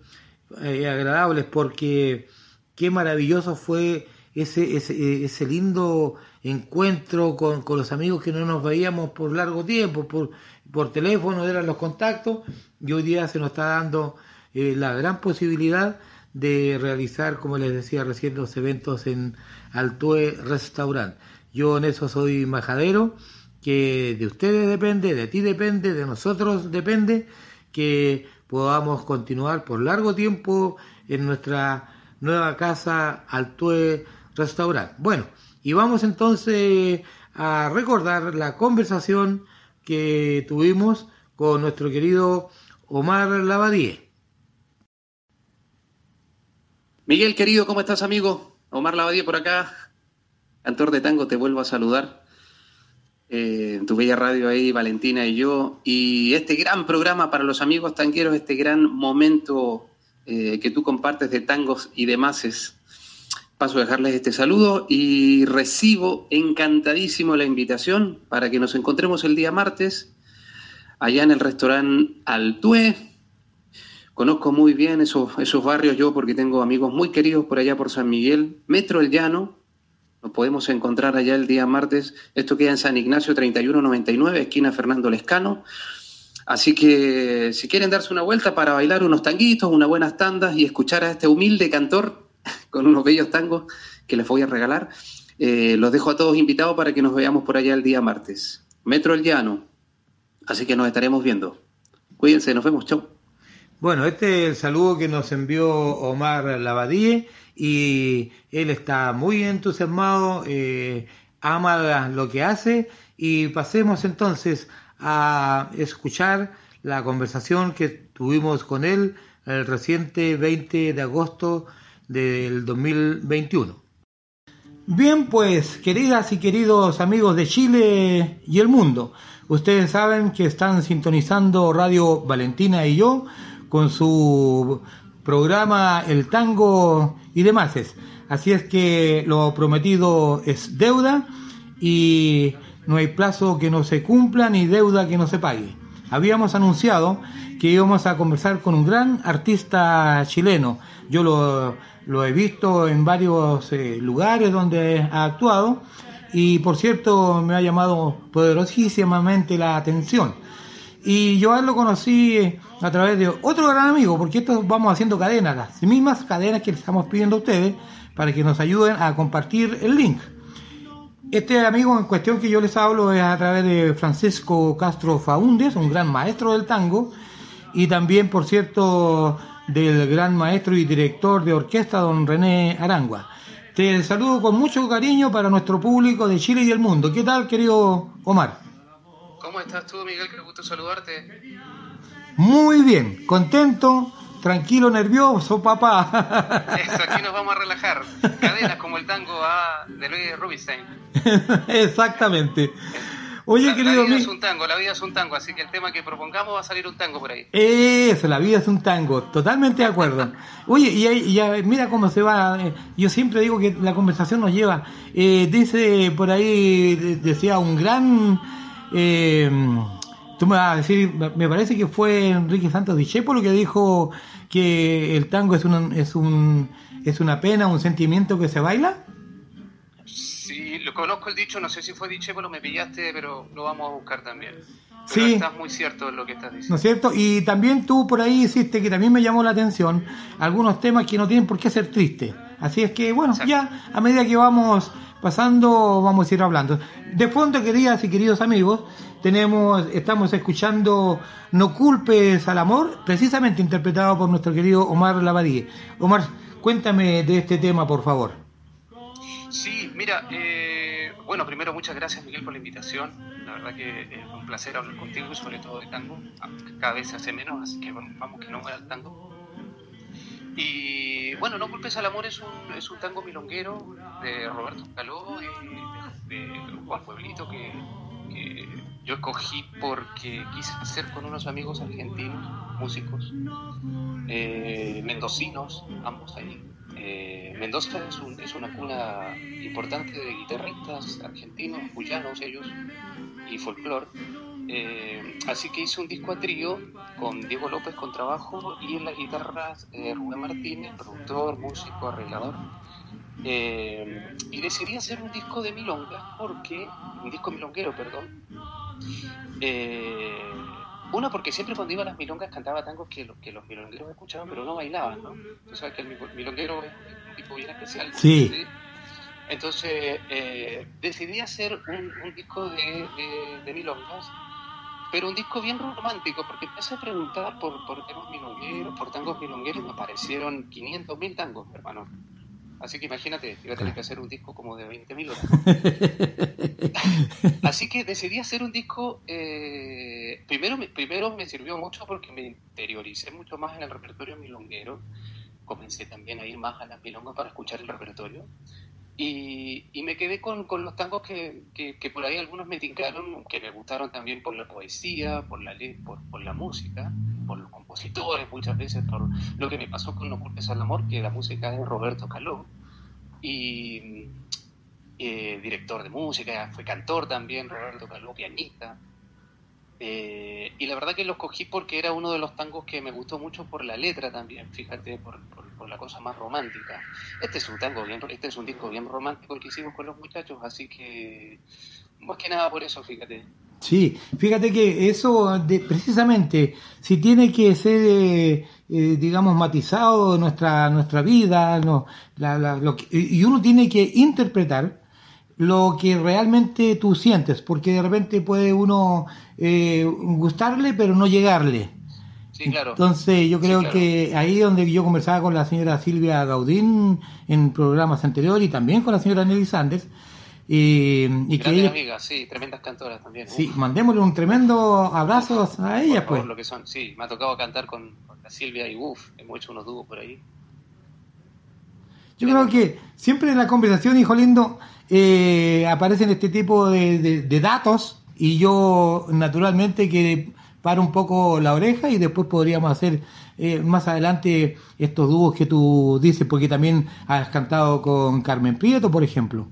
agradables porque qué maravilloso fue ese, ese, ese lindo encuentro con, los amigos que no nos veíamos por largo tiempo, por, por teléfono eran los contactos, y hoy día se nos está dando eh, la gran posibilidad de realizar, como les decía recién, los eventos en Altue Restaurant. Yo en eso soy majadero, que de ustedes depende, de ti depende, de nosotros depende, que podamos continuar por largo tiempo en nuestra nueva casa Altue Restaurant. Bueno, y vamos entonces a recordar la conversación que tuvimos con nuestro querido Omar Lavadie. Miguel, querido, ¿cómo estás, amigo? Omar Lavadie por acá, cantor de tango, te vuelvo a saludar. Eh, en tu bella radio ahí, Valentina y yo. Y este gran programa para los amigos tanqueros, este gran momento eh, que tú compartes de tangos y demás. Paso a dejarles este saludo y recibo encantadísimo la invitación para que nos encontremos el día martes allá en el restaurante Altue. Conozco muy bien esos, esos barrios yo porque tengo amigos muy queridos por allá por San Miguel. Metro El Llano, nos podemos encontrar allá el día martes. Esto queda en San Ignacio 3199, esquina Fernando Lescano. Así que si quieren darse una vuelta para bailar unos tanguitos, unas buenas tandas y escuchar a este humilde cantor con unos bellos tangos que les voy a regalar, eh, los dejo a todos invitados para que nos veamos por allá el día martes. Metro El Llano. Así que nos estaremos viendo. Cuídense, nos vemos, chau. Bueno, este es el saludo que nos envió Omar Lavadie y él está muy entusiasmado, eh, ama lo que hace y pasemos entonces a escuchar la conversación que tuvimos con él el reciente 20 de agosto del 2021. Bien, pues, queridas y queridos amigos de Chile y el mundo, ustedes saben que están sintonizando Radio Valentina y yo con su programa El Tango y demás. Así es que lo prometido es deuda y no hay plazo que no se cumpla ni deuda que no se pague. habíamos anunciado que íbamos a conversar con un gran artista chileno. Yo lo, lo he visto en varios eh, lugares donde ha actuado y por cierto me ha llamado poderosísimamente la atención. Y yo a él lo conocí eh, a través de otro gran amigo, porque esto vamos haciendo cadenas, las mismas cadenas que le estamos pidiendo a ustedes para que nos ayuden a compartir el link. Este amigo en cuestión que yo les hablo es a través de Francisco Castro Faúndez, un gran maestro del tango, y también, por cierto, del gran maestro y director de orquesta, don René Arangua. Te saludo con mucho cariño para nuestro público de Chile y el mundo. ¿Qué tal, querido Omar? ¿Cómo estás tú, Miguel? Qué gusto saludarte. Muy bien, contento, tranquilo, nervioso, papá. Eso, aquí nos vamos a relajar. Cadenas como el tango de Luis Rubinstein. Exactamente. Oye, la, querido la vida mi- es un tango, la vida es un tango, así que el tema que propongamos va a salir un tango por ahí. Eso, la vida es un tango, totalmente de acuerdo. Oye, y, mira cómo se va, eh, yo siempre digo que la conversación nos lleva, eh, dice por ahí, de- decía un gran, eh, tú me vas a decir, me parece que fue Enrique Santos Discépolo que dijo que el tango es, un, es, un, es una pena, un sentimiento que se baila. Sí, lo conozco el dicho, no sé si fue Dichépolo, me pillaste, pero lo vamos a buscar también. Pero Sí. estás muy cierto en lo que estás ¿No diciendo. es cierto? Y también tú por ahí hiciste que también me llamó la atención algunos temas que no tienen por qué ser tristes. Así es que, bueno, Exacto. ya a medida que vamos pasando, vamos a ir hablando. De fondo, queridas y queridos amigos, tenemos, estamos escuchando No culpes al amor, precisamente interpretado por nuestro querido Omar Lavadie. Omar, cuéntame de este tema, por favor. Sí, mira, eh, bueno, primero muchas gracias Miguel por la invitación. La verdad que es un placer hablar contigo y sobre todo de tango. Cada vez se hace menos, así que vamos que no muera el tango. Y bueno, No culpes al amor es un, es un tango milonguero de Roberto Caló de, de Juan Pueblito que, que yo escogí porque quise hacer con unos amigos argentinos, músicos, eh, mendocinos, ambos ahí. Eh, Mendoza es, un- es una cuna importante de guitarristas argentinos, cuyanos ellos, y folclore. Eh, así que hice un disco a trío con Diego López con trabajo y en las guitarras eh, Rubén Martínez, productor, músico, arreglador. Eh, y decidí hacer un disco de milongas porque, un disco milonguero, perdón. Una, porque siempre cuando iba a las milongas cantaba tangos que, los que los milongueros escuchaban, pero no bailaban, ¿no? Tú sabes que el mil- milonguero es un tipo bien especial. Sí. Entonces decidí hacer un, un disco de, de, de milongas, pero un disco bien romántico, porque empecé a preguntar por, por temas milongueros, por tangos milongueros, y me aparecieron 500 mil tangos, hermano. Así que imagínate, iba a tener que hacer un disco como de 20 mil Así que decidí hacer un disco. eh, primero, me- primero me sirvió mucho porque me interioricé mucho más en el repertorio milonguero. Comencé también a ir más a las milongas para escuchar el repertorio. Y, me quedé con, con los tangos que, que, por ahí algunos me tincaron, que me gustaron también por la poesía, por la, por, por la música, por los compositores, muchas veces por lo que me pasó con No culpes al amor, que la música es de Roberto Caló. Y eh, director de música, fue cantor también, Roberto Caló, pianista. Eh, y la verdad que lo escogí porque era uno de los tangos que me gustó mucho por la letra también, fíjate, por, la cosa más romántica. Este es un tango bien, este es un disco bien romántico que hicimos con los muchachos, así que más que nada por eso, fíjate. Sí, fíjate que eso, de, precisamente, si tiene que ser, eh, eh, digamos, matizado nuestra nuestra vida, no, lo que- y uno tiene que interpretar lo que realmente tú sientes, porque de repente puede uno eh, gustarle, pero no llegarle. Sí, claro. Entonces, yo Sí, creo claro. que ahí donde yo conversaba con la señora Silvia Gaudín en programas anteriores y también con la señora Nelly Sanders, y, y que ella, sí, tremendas cantoras también. Sí, Uf, mandémosle un tremendo abrazo a por ella, favor, pues. lo que son, sí, me ha tocado cantar con, con la Silvia y uff, hemos hecho unos dúos por ahí. Yo creo que siempre en la conversación, hijo lindo, eh, aparecen este tipo de, de- datos y yo naturalmente que paro un poco la oreja y después podríamos hacer eh, más adelante estos dúos que tú dices, porque también has cantado con Carmen Prieto, por ejemplo.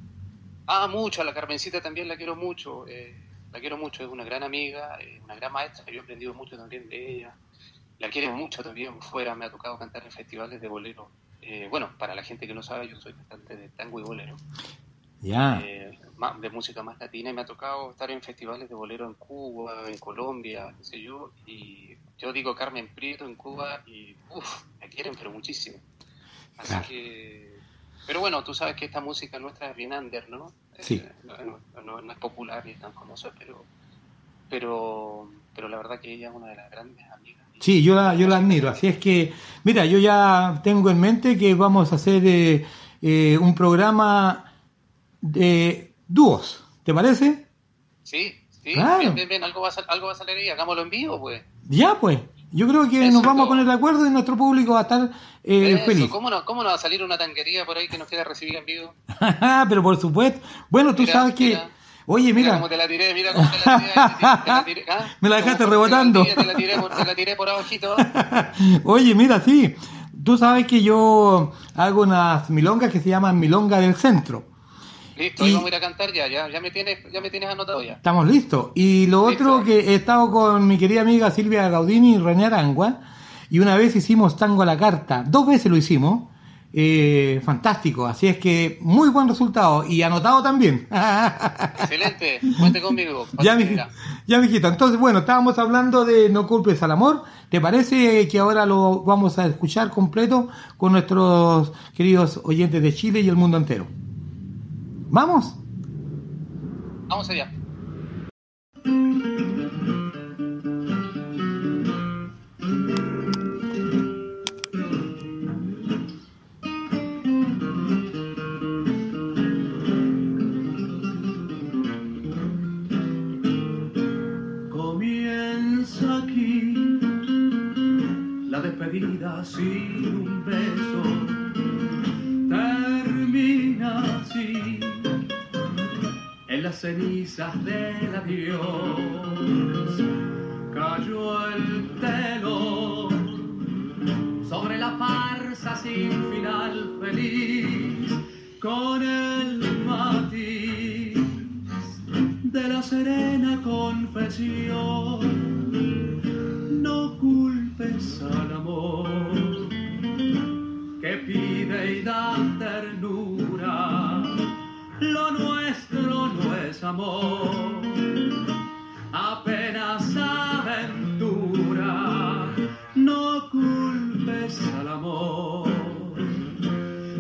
Ah, mucho, a la Carmencita también la quiero mucho. eh, la quiero mucho, es una gran amiga, es una gran maestra, yo he aprendido mucho también de ella. La quiero mucho también fuera, me ha tocado cantar en festivales de bolero. Eh, bueno, para la gente que no sabe, yo soy cantante de tango y bolero, Eh, ma- de música más latina, y me ha tocado estar en festivales de bolero en Cuba, en Colombia, qué sé yo, y yo digo Carmen Prieto en Cuba, y uff, me quieren, pero muchísimo. Así Claro. que... Pero bueno, tú sabes que esta música nuestra es bien under, ¿no? Sí. Eh, no, no- no- no es popular ni tan famosa, pero, pero, pero la verdad que ella es una de las grandes amigas. Sí, yo la, yo la admiro. Así es que, mira, yo ya tengo en mente que vamos a hacer eh, eh, un programa de dúos. ¿Te parece? Sí, sí, Claro. bien, bien, bien, algo va, a, sal- algo va a salir ahí, hagámoslo en vivo, pues. Ya, pues. Yo creo que Eso nos vamos a todo. poner de acuerdo y nuestro público va a estar eh, Eso, feliz. ¿cómo, no, ¿Cómo no va a salir una tanquería por ahí que nos quiera recibir en vivo? Pero por supuesto. Bueno, tú Mira, sabes que... mira. Oye, Mira mira. cómo te la tiré, mira cómo te la tiré. te la tiré, ¿ah? Me la dejaste Cómo te la rebotando. tiré, Te la tiré por, te la tiré por abajito. Oye, mira, sí. Tú sabes que yo hago unas milongas que se llaman milonga del centro. Listo, Y- vamos a ir a cantar ya, ya, ya me tienes, ya me tienes anotado ya. Estamos listos. Y lo Listo. otro que he estado con mi querida amiga Silvia Gaudini y René Arangua. Y una vez hicimos tango a la carta. Dos veces lo hicimos. Eh, fantástico. Así es que muy buen resultado. Y anotado también. Excelente, cuente conmigo. ya, mi, ya, mijito. Entonces, bueno, estábamos hablando de No culpes al amor. ¿Te parece que ahora lo vamos a escuchar completo con nuestros queridos oyentes de Chile y el mundo entero? ¿Vamos? Vamos allá. Comienza aquí la despedida sin un beso. Termina las cenizas del adiós. Cayó el telón sobre la farsa sin final feliz con el matiz de la serena confesión. No culpes al amor que pide y da ternura. Lo nuestro no es amor, apenas aventura. No culpes al amor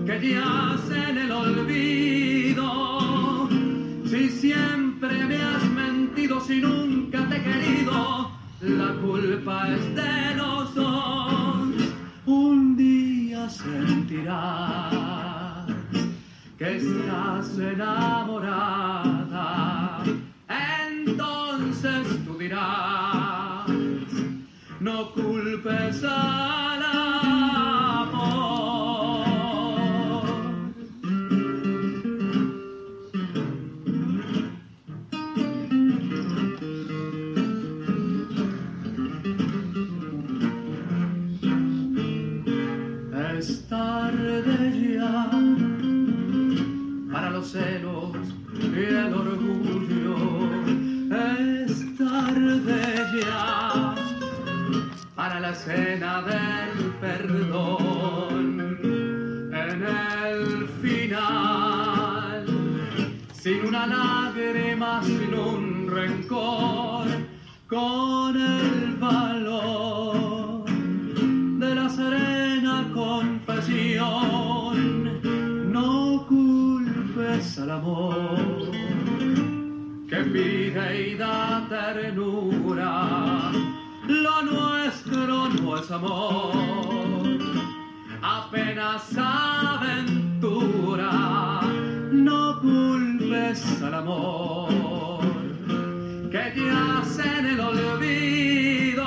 que yace en el olvido. Si siempre me has mentido, si nunca te he querido, la culpa es de los dos. Un día sentirás que estás enamorada. Entonces tú dirás, no culpes al amor. Escena del perdón. En el final, sin una lágrima, sin un rencor, con el valor de la serena confesión. No culpes al amor que pide y da ternura. Amor, apenas aventura. No culpes al amor que te hace en el olvido.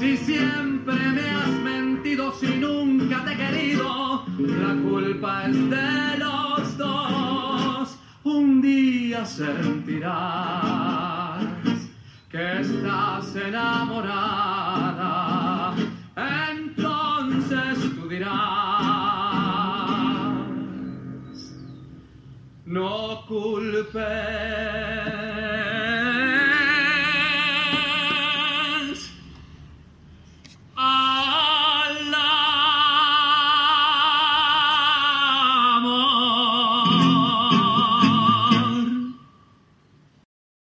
Si siempre me has mentido, si nunca te he querido, la culpa es de los dos. Un día sentirás que estás enamorada.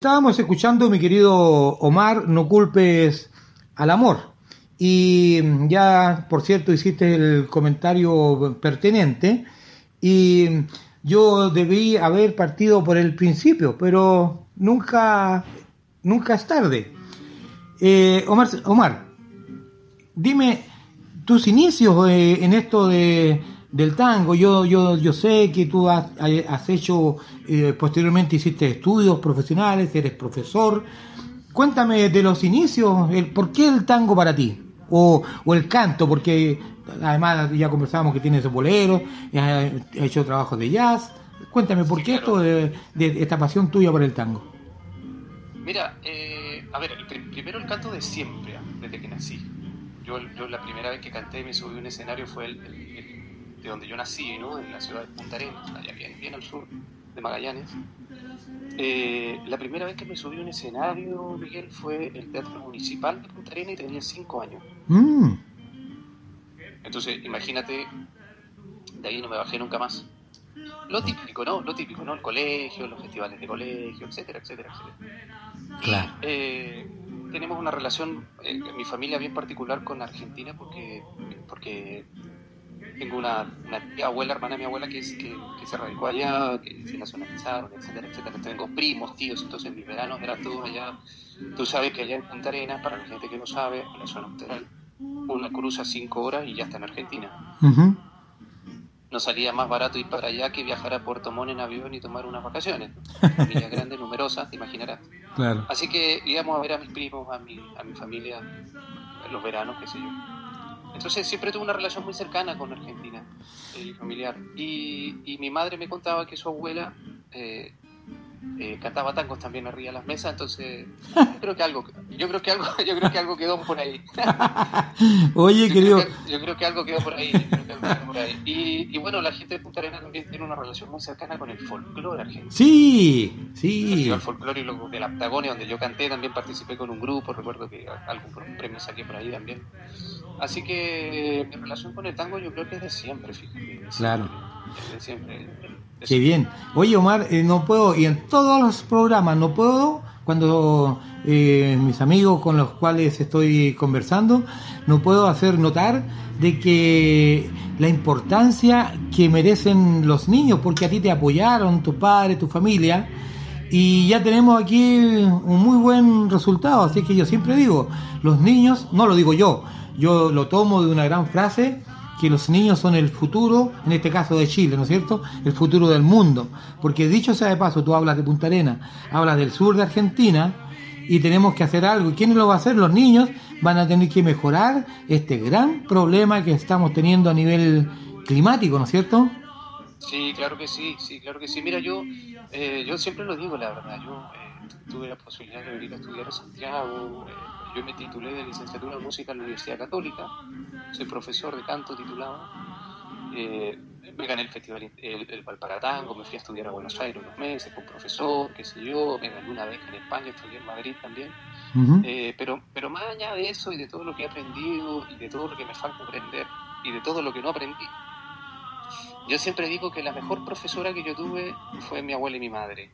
Estábamos escuchando, mi querido Omar, no culpes al amor. Y ya, por cierto, hiciste el comentario pertinente. Y yo debí haber partido por el principio, pero nunca, nunca es tarde. Eh, Omar, Omar, dime tus inicios eh, en esto de, del tango. Yo, yo, yo sé que tú has, hecho, eh, posteriormente hiciste estudios profesionales, eres profesor. Cuéntame de los inicios, el, ¿por qué el tango para ti? O, o el canto, porque además ya conversábamos que tienes bolero, has hecho trabajos de jazz. Cuéntame, ¿por qué esto de, de esta pasión tuya por el tango? Mira, eh, a ver, el primero el canto de siempre, desde que nací. Yo, yo la primera vez que canté y me subí a un escenario fue el, el- el- de donde yo nací, ¿no? En la ciudad de Punta Arenas, allá bien, bien al sur de Magallanes. Eh, la primera vez que me subí a un escenario, Miguel, fue el Teatro Municipal de Punta Arenas y tenía cinco años. Mm, Entonces, imagínate, de ahí no me bajé nunca más. Lo típico, ¿no? Lo típico, ¿no? El colegio, los festivales de colegio, etcétera, etcétera, etcétera. claro. Eh, tenemos una relación, eh, mi familia bien particular con Argentina porque, porque tengo una, una tía abuela, hermana de mi abuela que, es, que, que se radicó allá, que se nacionalizaron, etcétera, etcétera. Tengo primos, tíos, entonces mis veranos eran todos allá. Tú sabes que allá en Punta Arenas, para la gente que no sabe, en la zona austral, una cruza cinco horas y ya está en Argentina. No salía más barato ir para allá que viajar a Puerto Montt en avión y tomar unas vacaciones. Familia grande, numerosa, te imaginarás. Claro. Así que íbamos a ver a mis primos, a mi, a mi familia, en los veranos, qué sé yo. Entonces siempre tuve una relación muy cercana con Argentina, eh, familiar. Y, y mi madre me contaba que su abuela eh, eh, cantaba tangos también arriba de las mesas, entonces yo creo que algo, yo creo que algo, yo creo que algo quedó por ahí. Oye, Yo querido, creo, que, yo creo que algo quedó por ahí. yo creo que algo quedó por ahí. Y, y bueno, la gente de Punta Arenas también tiene una relación muy cercana con el folclore argentino. sí, El sí, Festival Folclórico de la Patagonia, donde yo canté, también participé con un grupo, recuerdo que algún premio saqué por ahí también. Así que mi relación con el tango yo creo que es de siempre, fíjate. de siempre, Claro. De siempre. Qué bien. Oye, Omar, eh, no puedo, y en todos los programas no puedo, cuando eh, mis amigos con los cuales estoy conversando, no puedo hacer notar de que la importancia que merecen los niños, porque a ti te apoyaron, tu padre, tu familia, y ya tenemos aquí un muy buen resultado. Así que yo siempre digo, los niños, no lo digo yo, yo lo tomo de una gran frase, que los niños son el futuro, en este caso de Chile, ¿no es cierto? El futuro del mundo. Porque dicho sea de paso, tú hablas de Punta Arena, hablas del sur de Argentina, y tenemos que hacer algo. ¿Y quién lo va a hacer? Los niños van a tener que mejorar este gran problema que estamos teniendo a nivel climático, ¿no es cierto? Sí, claro que sí, sí, claro que sí. Mira, yo, eh, yo siempre lo digo, la verdad. Yo eh, tu- tuve la posibilidad de venir a estudiar a Santiago. eh, yo me titulé de licenciatura en música en la Universidad Católica. Soy profesor de canto titulado. Eh, me gané el festival, el, el Valparatango, me fui a estudiar a Buenos Aires unos meses con profesor, qué sé yo. Me gané una beca en España, estudié en Madrid también. Eh, pero, pero más allá de eso y de todo lo que he aprendido y de todo lo que me falta aprender y de todo lo que no aprendí, yo siempre digo que la mejor profesora que yo tuve fue mi abuela y mi madre.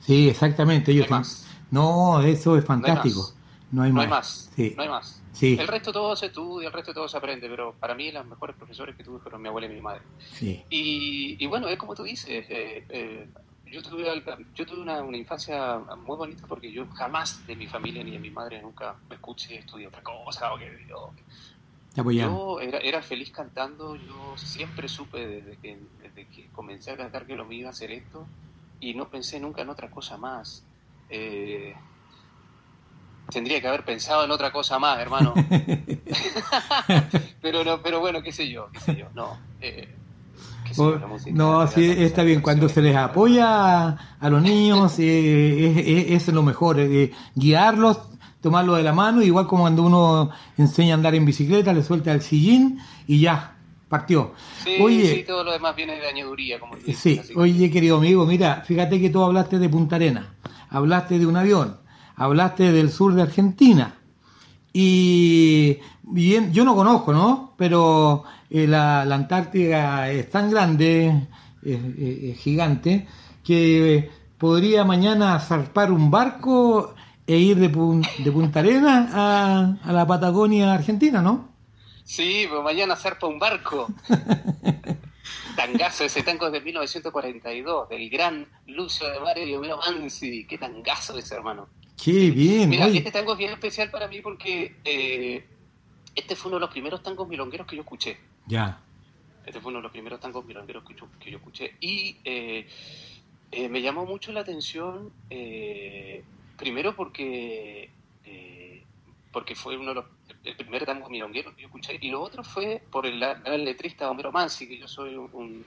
Sí, exactamente. Ellos No. No, eso es fantástico. No hay No más. hay más. Sí. No hay más. Sí. El resto todo se estudia, el resto todo se aprende, pero para mí las mejores profesores que tuve fueron mi abuela y mi madre. Sí. Y, y bueno, es como tú dices, eh, eh, yo tuve, yo tuve una, una infancia muy bonita porque yo jamás de mi familia ni de mi madre nunca me escuché estudiar otra cosa o que o. Yo era, era feliz cantando, yo siempre supe desde que, desde que comencé a cantar que lo mío iba a hacer esto y no pensé nunca en otra cosa más. Eh, tendría que haber pensado en otra cosa más, hermano. pero no, pero bueno, qué sé yo, qué sé yo, no. eh, qué sé yo, la música No, sí, está bien. Cuando se les apoya a los niños, eh, es, lo mejor. eh, guiarlos, tomarlos de la mano, igual como cuando uno enseña a andar en bicicleta, le suelta el sillín y ya, partió. Sí, Oye, sí, todo lo demás viene de añaduría, como tú dices, Sí, oye querido amigo, mira, fíjate que tú hablaste de Punta Arena, hablaste de un avión, hablaste del sur de Argentina y bien, yo no conozco, ¿no? Pero eh, la, la Antártida es tan grande, es, es- es gigante, que podría mañana zarpar un barco e ir de, Pun- de Punta Arenas a, a la Patagonia Argentina, ¿no? Sí, pues mañana zarpa un barco. Tangazo, ese tango es de 1942, del gran Lucio de Homero Mansi. Qué tangazo ese hermano. Qué bien, Mira, oye. este tango es bien especial para mí porque eh, este fue uno de los primeros tangos milongueros que yo escuché. Ya, Este fue uno de los primeros tangos milongueros que yo, que yo escuché. Y eh, eh, me llamó mucho la atención, eh, primero porque, eh, porque fue uno de los, el primer tango milonguero que yo escuché. Y lo otro fue por el gran letrista Homero Mansi, que yo soy un, un-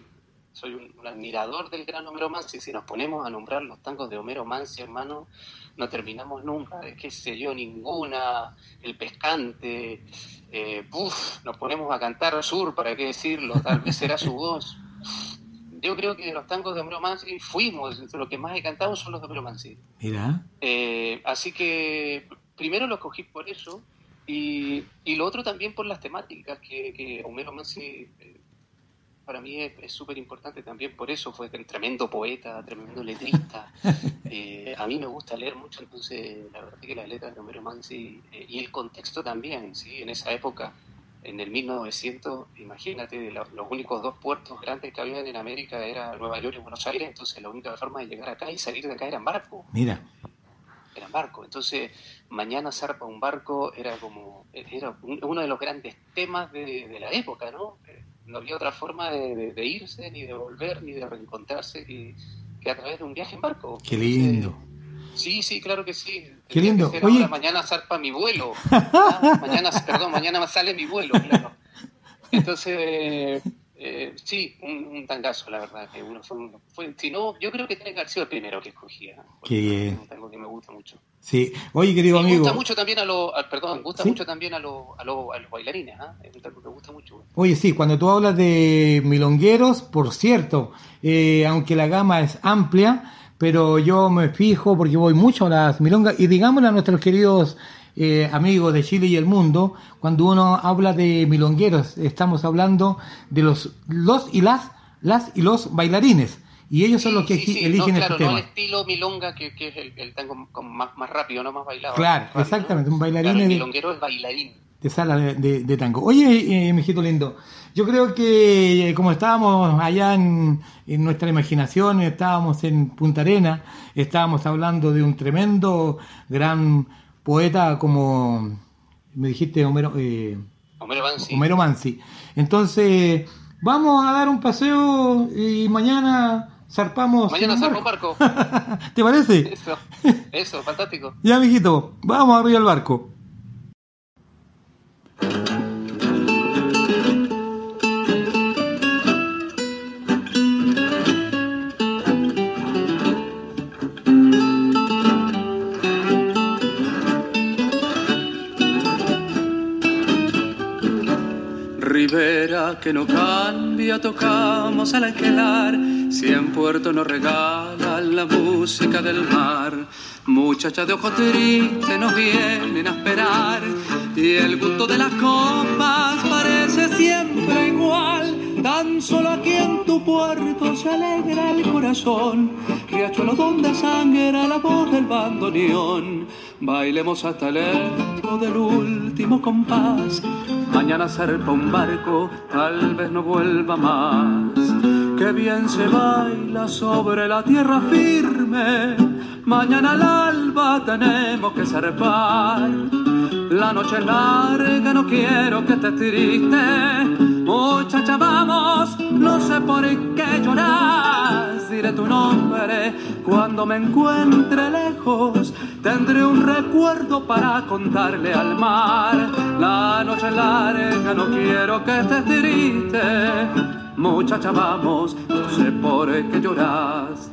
soy un, un admirador del gran Homero Mansi. Si nos ponemos a nombrar los tangos de Homero Mansi, hermano, no terminamos nunca. Es que sé yo, ninguna, El Pescante, eh, uf, nos ponemos a cantar Sur, ¿para qué decirlo? Tal vez será su voz. Yo creo que de los tangos de Homero Mansi fuimos, entre los que más he cantado son los de Homero Mansi. mira. Eh, así que primero lo escogí por eso y, y lo otro también por las temáticas que, que Homero Mansi eh, para mí es súper importante también por eso, fue tremendo poeta, tremendo letrista. Eh, a mí me gusta leer mucho, entonces la verdad es que las letras de Homero Mansi eh, y el contexto también, ¿sí? en esa época, en el 1900, imagínate, lo- los únicos dos puertos grandes que había en América era Nueva York y Buenos Aires, entonces la única forma de llegar acá y salir de acá era en barco Mira, era en barco. Entonces, mañana zarpa un barco era como, era un- uno de los grandes temas de, de la época, ¿no? Eh, No había otra forma de, de- de irse, ni de volver, ni de reencontrarse que, que a través de un viaje en barco. qué lindo. Sí, sí, claro que sí. Qué lindo. Oye. ahora, mañana zarpa mi vuelo. Ah, mañana, perdón, mañana sale mi vuelo, claro. Entonces, eh, sí, un, un tangazo, la verdad. Que uno fue, uno- fue- si no, yo creo que tiene que haber sido el primero que escogía. bien. Es un tango que me gusta mucho. Sí, oye, querido Y amigo. gusta mucho también a los, perdón, gusta ¿Sí? mucho también a los, a los, a los bailarines, ¿ah? Es un tango que gusta mucho. Oye, sí, cuando tú hablas de milongueros, por cierto, eh, aunque la gama es amplia, pero yo me fijo porque voy mucho a las milongas y digámosle a nuestros queridos eh, amigos de Chile y el mundo, cuando uno habla de milongueros, estamos hablando de los, los y las, las y los bailarines. Y ellos son los que Sí, sí, sí. eligen no, claro, este no tema. el estilo milonga, que, que es el, el tango como más, más rápido, no más bailado. Claro, rápido, exactamente, un bailarín Claro, el de- es bailarín. de sala de, de- de tango. Oye, eh, mijito lindo, yo creo que eh, como estábamos allá en, en nuestra imaginación, estábamos en Punta Arena, estábamos hablando de un tremendo, gran poeta como me dijiste Homero, eh, Homero Mansi. Entonces, vamos a dar un paseo y mañana zarpamos. Mañana en un zarpa un barco. ¿Te parece? Eso, eso, fantástico. Ya, mijito, vamos arriba al barco. Que no cambia, tocamos al alquilar. Si en Puerto nos regalan la música del mar. Muchachas de ojo triste nos vienen a esperar. Y el gusto de las copas parece siempre igual. Tan solo aquí en tu puerto se alegra el corazón. Riachuelo donde sangra la voz del bandoneón. Bailemos hasta el eco del último compás. Mañana zarpa un barco, tal vez no vuelva más. Que bien se baila sobre la tierra firme. Mañana al alba tenemos que zarpar. La noche es larga, no quiero que estés triste. Muchacha, vamos, no sé por qué lloras. Diré tu nombre cuando me encuentre lejos. Tendré un recuerdo para contarle al mar. La noche larga, no quiero que estés triste. Muchacha, vamos, no sé por qué lloras.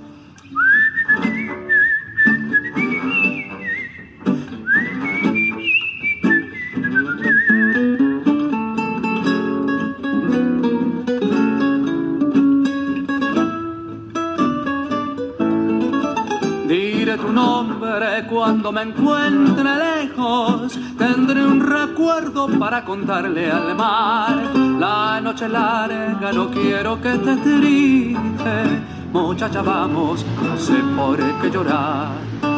Cuando me encuentre lejos. Tendré un recuerdo para contarle al mar. La noche larga, no quiero que estés triste. muchacha vamos, no sé por qué llorar.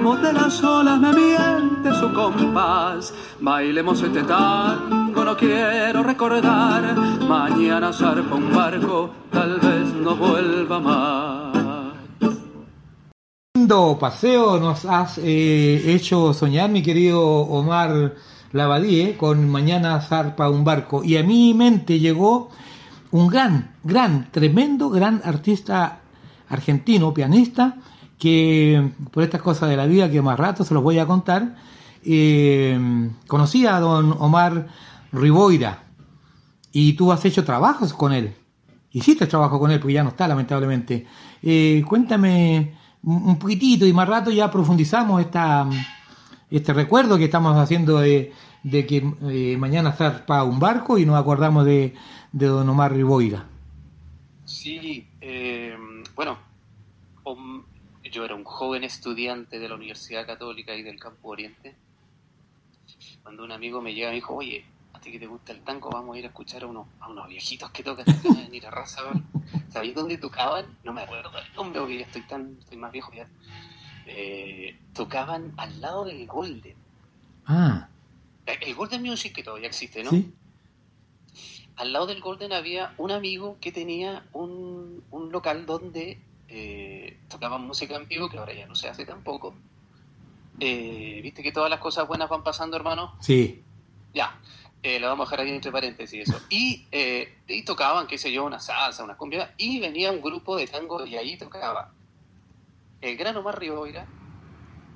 Ritmo de las olas me miente su compás. Bailemos este tango, no quiero recordar. Mañana zarpa un barco, tal vez no vuelva más. lindo paseo nos has eh, hecho soñar, mi querido Omar Lavadie, con Mañana zarpa un barco. Y a mi mente llegó un gran, gran, tremendo, gran artista argentino, pianista, que por estas cosas de la vida que más rato se los voy a contar, eh, conocí a don Omar Riboira y tú has hecho trabajos con él. Hiciste trabajo con él porque ya no está lamentablemente. Eh, cuéntame un poquitito y más rato ya profundizamos esta, este recuerdo que estamos haciendo de, de que eh, mañana zarpa un barco y nos acordamos de, de don Omar Riboira. Sí, eh, bueno, yo era un joven estudiante de la Universidad Católica y del Campo Oriente. Cuando un amigo me llega y me dijo, oye, a ti que te gusta el tango, vamos a ir a escuchar a unos, a unos viejitos que tocan en Irarrázaval. ¿Sabéis dónde tocaban? No me acuerdo el nombre porque ya estoy tan, estoy más viejo ya. Eh, tocaban al lado del Golden. Ah, Eh, El Golden Music que todavía existe, ¿no? sí. al lado del Golden había un amigo que tenía un, un local donde eh, tocaban música en vivo, que ahora ya no se hace tampoco. Eh, Viste que todas las cosas buenas van pasando, hermano. Sí. Ya, eh, lo vamos a dejar ahí entre paréntesis eso. Y, y tocaban, qué sé yo, una salsa, una cumbia, y venía un grupo de tango y ahí tocaba el gran Omar Riboira,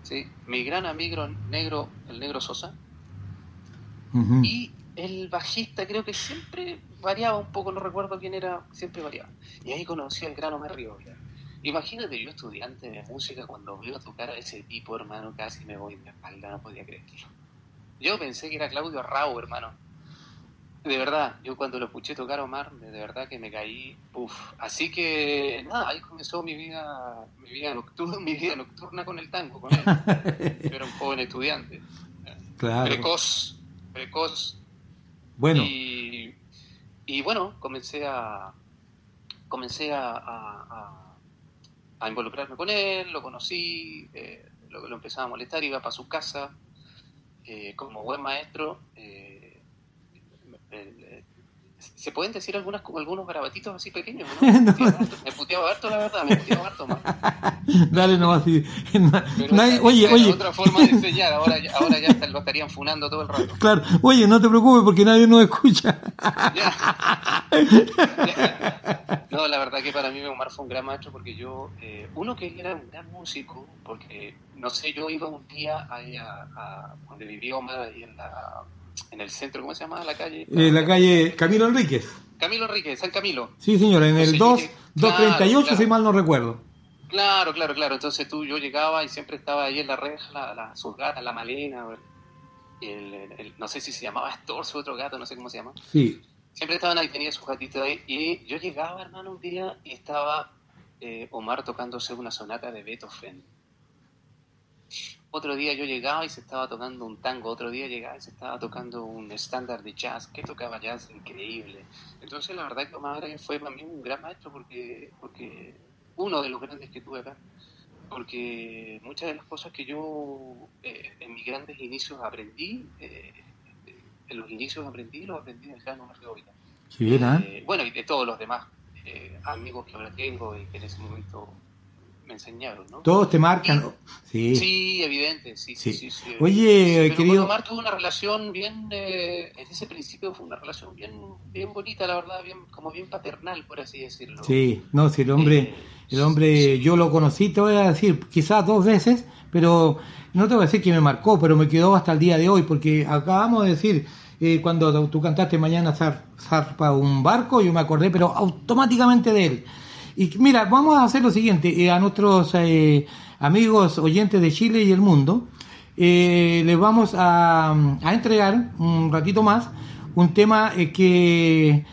¿sí? mi gran amigo negro, el negro Sosa, y el bajista creo que siempre variaba un poco, no recuerdo quién era, siempre variaba. Y ahí conocí al gran Omar Riboira. Imagínate yo estudiante de música cuando veo tocar a ese tipo, hermano, casi me voy de espalda, no podía creerlo. Yo pensé que era Claudio Rau, hermano. De verdad, yo cuando lo escuché tocar a Omar, de verdad que me caí, uff. Así que, nada, ahí comenzó mi vida, mi vida nocturna, mi vida nocturna con el tango, con él. Yo era un joven estudiante. Claro. Precoz, precoz, Bueno, y, y bueno, comencé a comencé a, a- a- a involucrarme con él, lo conocí, eh, lo, lo empezaba a molestar, iba para su casa, eh, como buen maestro. ¿Se pueden decir algunas, algunos garabatitos así pequeños? ¿no? Me puteaba harto, me puteaba harto, la verdad, me puteaba harto más. dale nomás. Pero Nadie- oye, oye, otra forma de enseñar, ahora, ya- ahora ya lo estarían funando todo el rato. claro, oye, no te preocupes porque nadie nos escucha. No, la verdad que para mí Omar fue un gran maestro porque yo, eh, uno que era un gran músico, porque no sé, yo iba un día ahí a, a donde vivía Omar, ahí en, la, en el centro, ¿cómo se llama la calle? Eh, la calle Camilo Enríquez. Camilo Enrique, San Camilo. Sí, señora, en el Entonces, 2, yo llegué- claro, 238, claro. si mal no recuerdo. Claro, claro, claro. Entonces tú, yo llegaba y siempre estaba ahí en la reja, la, la, sus gatas, la malena, el, el- el- no sé si se llamaba Astor, su otro gato, no sé cómo se llama. Sí. Siempre estaban ahí, tenía sus gatitos ahí. Y yo llegaba, hermano, un día y estaba eh, Omar tocándose una sonata de Beethoven. Otro día yo llegaba y se estaba tocando un tango. Otro día llegaba y se estaba tocando un estándar de jazz. Que tocaba jazz increíble. Entonces, la verdad que Omar fue para mí un gran maestro porque, porque uno de los grandes que tuve acá. Porque muchas de las cosas que yo eh, en mis grandes inicios aprendí, eh, en los inicios aprendí, los aprendí del gran Omar Rigoberta. Sí, bien, ¿ah? Eh, bueno, y de todos los demás eh, amigos que ahora tengo y que en ese momento me enseñaron, ¿no? Todos te marcan. Sí. Sí, evidente, sí, sí, Sí. Oye, Pero querido- Omar tuve una relación bien, eh, en ese principio fue una relación bien, bien bonita, la verdad, bien, como bien paternal, por así decirlo. Sí, no, si el hombre, Eh, el hombre, yo lo conocí, te voy a decir, quizás dos veces, pero no te voy a decir que me marcó, pero me quedó hasta el día de hoy, porque acabamos de decir, eh, cuando tú cantaste mañana zar- zarpa un barco, yo me acordé, pero automáticamente de él. Y mira, vamos a hacer lo siguiente, eh, a nuestros eh, amigos oyentes de Chile y el mundo, eh, les vamos a, a entregar un ratito más un tema eh, que,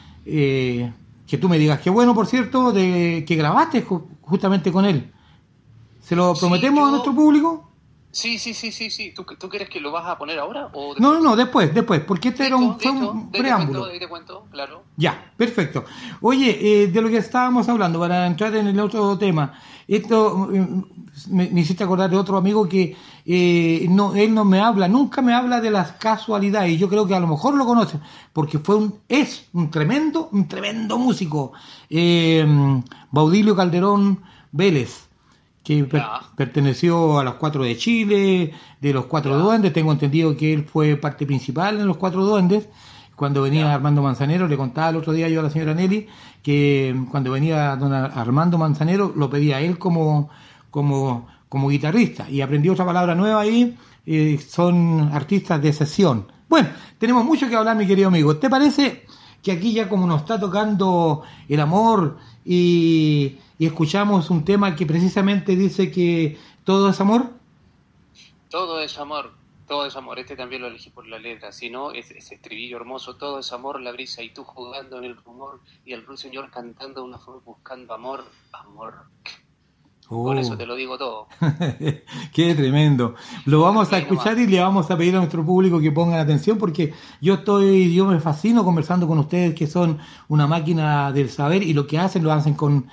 que tú me digas, que bueno, por cierto, de que grabaste ju- justamente con él. ¿Se lo Sí, prometemos yo- a nuestro público? Sí, sí, sí, sí, sí. ¿Tú, ¿Tú crees que lo vas a poner ahora? O No, no, no, después, después, porque este era un, Listo, fue listo. un De ahí te preámbulo. cuento, de te cuento, claro. Ya, perfecto. Oye, eh, de lo que estábamos hablando, para entrar en el otro tema, esto eh, me, me hiciste acordar de otro amigo que eh, no, él no me habla, nunca me habla de las casualidades, y yo creo que a lo mejor lo conoce, porque fue un, es un tremendo, un tremendo músico, eh, Baudilio Calderón Vélez que per- perteneció a los cuatro de Chile, de los cuatro duendes, tengo entendido que él fue parte principal en los cuatro duendes, cuando venía Armando Manzanero, le contaba el otro día yo a la señora Nelly, que mm, cuando venía don Ar- Armando Manzanero lo pedía él como, como, como guitarrista, y aprendí otra palabra nueva ahí, eh, son artistas de sesión. Bueno, tenemos mucho que hablar, mi querido amigo. ¿Te parece que aquí ya como nos está tocando el amor y, y escuchamos un tema que precisamente dice que todo es amor? Todo es amor, todo es amor. Este también lo elegí por la letra. Si no, es ese estribillo hermoso. Todo es amor, la brisa y tú jugando en el rumor y el ruiseñor cantando una flor buscando amor, amor. Con Oh. eso te lo digo todo. Qué tremendo. Lo vamos a escuchar y le vamos a pedir a nuestro público que pongan atención porque yo estoy, yo me fascino conversando con ustedes que son una máquina del saber y lo que hacen lo hacen con,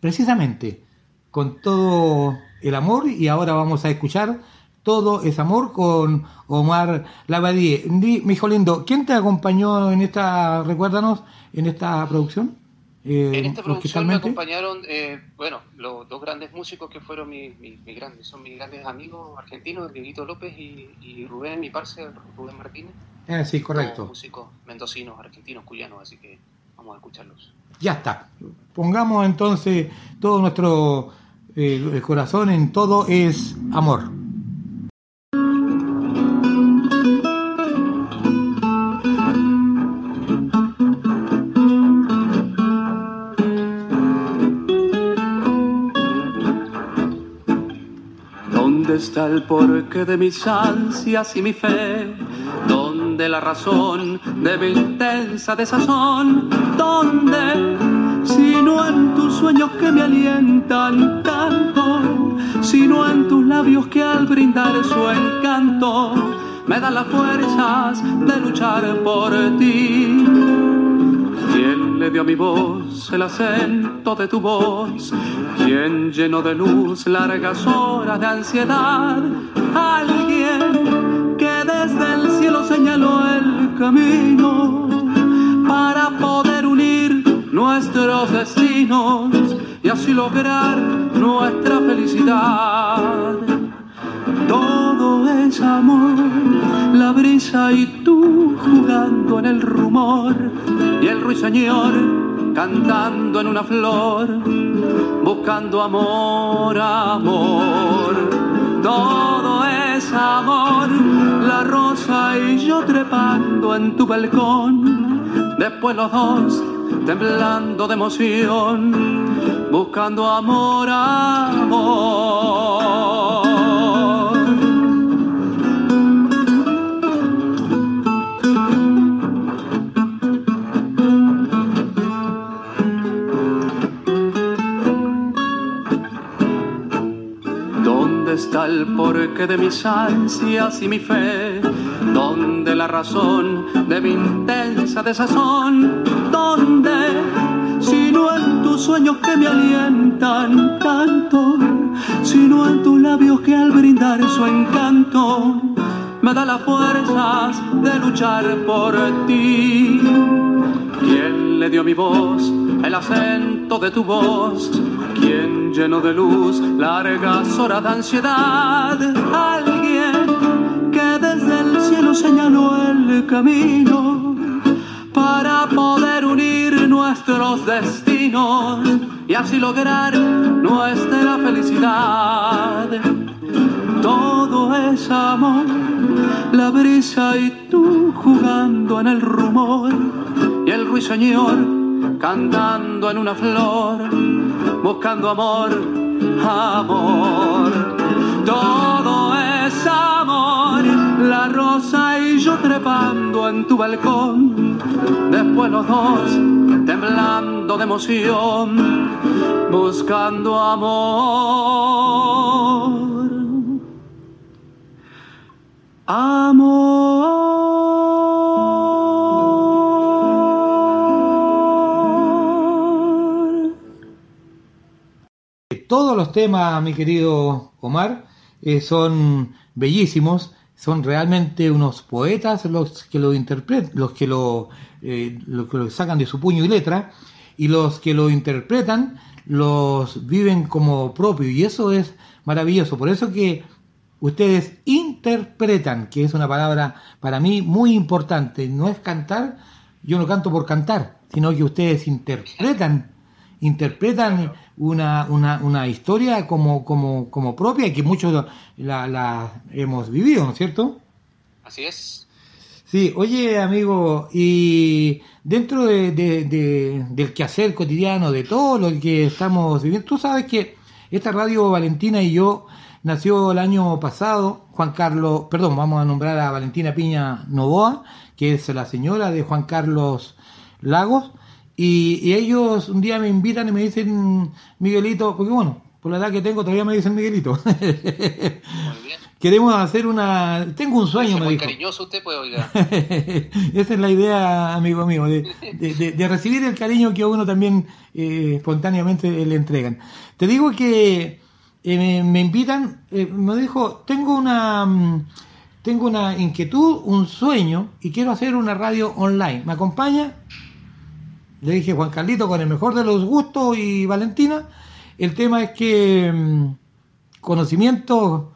precisamente, con todo el amor y ahora vamos a escuchar todo es amor con Omar Lavadie. Di, mi hijo lindo, ¿quién te acompañó en esta, recuérdanos, en esta producción? Eh, En esta producción me acompañaron, eh, bueno, los dos grandes músicos que fueron mis, mis- mis grandes, son mis grandes amigos argentinos, Dieguito López y, y Rubén, mi parce, Rubén Martínez. Eh, sí, correcto. músicos mendocinos, argentinos, cuyanos, así que vamos a escucharlos. Ya está. Pongamos entonces todo nuestro eh, el corazón en todo es amor. ¿Dónde está el porqué de mis ansias y mi fe? ¿Dónde la razón de intensa desazón? ¿Dónde? Sino en tus sueños que me alientan tanto, sino en tus labios que al brindar su encanto me dan las fuerzas de luchar por ti. ¿Quién le dio a mi voz el acento de tu voz? ¿Quién llenó de luz largas horas de ansiedad? Alguien que desde el señaló el camino para poder unir nuestros destinos y así lograr nuestra felicidad. Todo es amor, la brisa y tú jugando en el rumor y el ruiseñor cantando en una flor, buscando amor, amor. Todo es amor, rosa y yo trepando en tu balcón, después los dos temblando de emoción, buscando amor, amor. El porqué de mis ansias y mi fe? ¿Dónde la razón de mi intensa desazón? ¿Dónde? Sino en tus sueños que me alientan tanto, sino en tus labios que al brindar su encanto me da las fuerzas de luchar por ti. ¿Quién le dio mi voz el acento de tu voz? ¿Quién llenó de luz largas horas de ansiedad? Alguien que desde el cielo señaló el camino para poder unir nuestros destinos y así lograr nuestra felicidad. Todo es amor, la brisa y tú jugando en el rumor y el ruiseñor cantando en una flor, buscando amor, amor. Todo es amor, la rosa y yo trepando en tu balcón, después los dos temblando de emoción, buscando amor. Amor. Todos los temas, mi querido Omar, eh, son bellísimos, son realmente unos poetas los que lo interpretan, los que lo, eh, lo que lo sacan de su puño y letra, y los que lo interpretan los viven como propio, y eso es maravilloso. Por eso que ustedes interpretan, que es una palabra para mí muy importante, no es cantar, yo no canto por cantar, sino que ustedes interpretan, interpretan una, una, una historia como, como, como propia y que muchos la, la hemos vivido, ¿no es cierto? Así es. Sí, oye amigo, y dentro de, de- de- del quehacer cotidiano, de todo lo que estamos viviendo, tú sabes que esta radio Valentina y yo nació el año pasado, Juan Carlos, perdón, vamos a nombrar a Valentina Piña Novoa, que es la señora de Juan Carlos Lagos, y, y ellos un día me invitan y me dicen, Miguelito, porque bueno, por la edad que tengo todavía me dicen Miguelito. Muy bien. Queremos hacer una... Tengo un sueño, me muy dijo. cariñoso usted, pues, oiga. Esa es la idea, amigo mío, de, de- de- de recibir el cariño que a uno también eh, espontáneamente le entregan. Te digo que eh, me, me invitan, eh, me dijo, tengo una, mm, tengo una inquietud, un sueño, y quiero hacer una radio online. ¿Me acompaña? Le dije, Juan Carlito, con el mejor de los gustos y Valentina, el tema es que mm, conocimiento,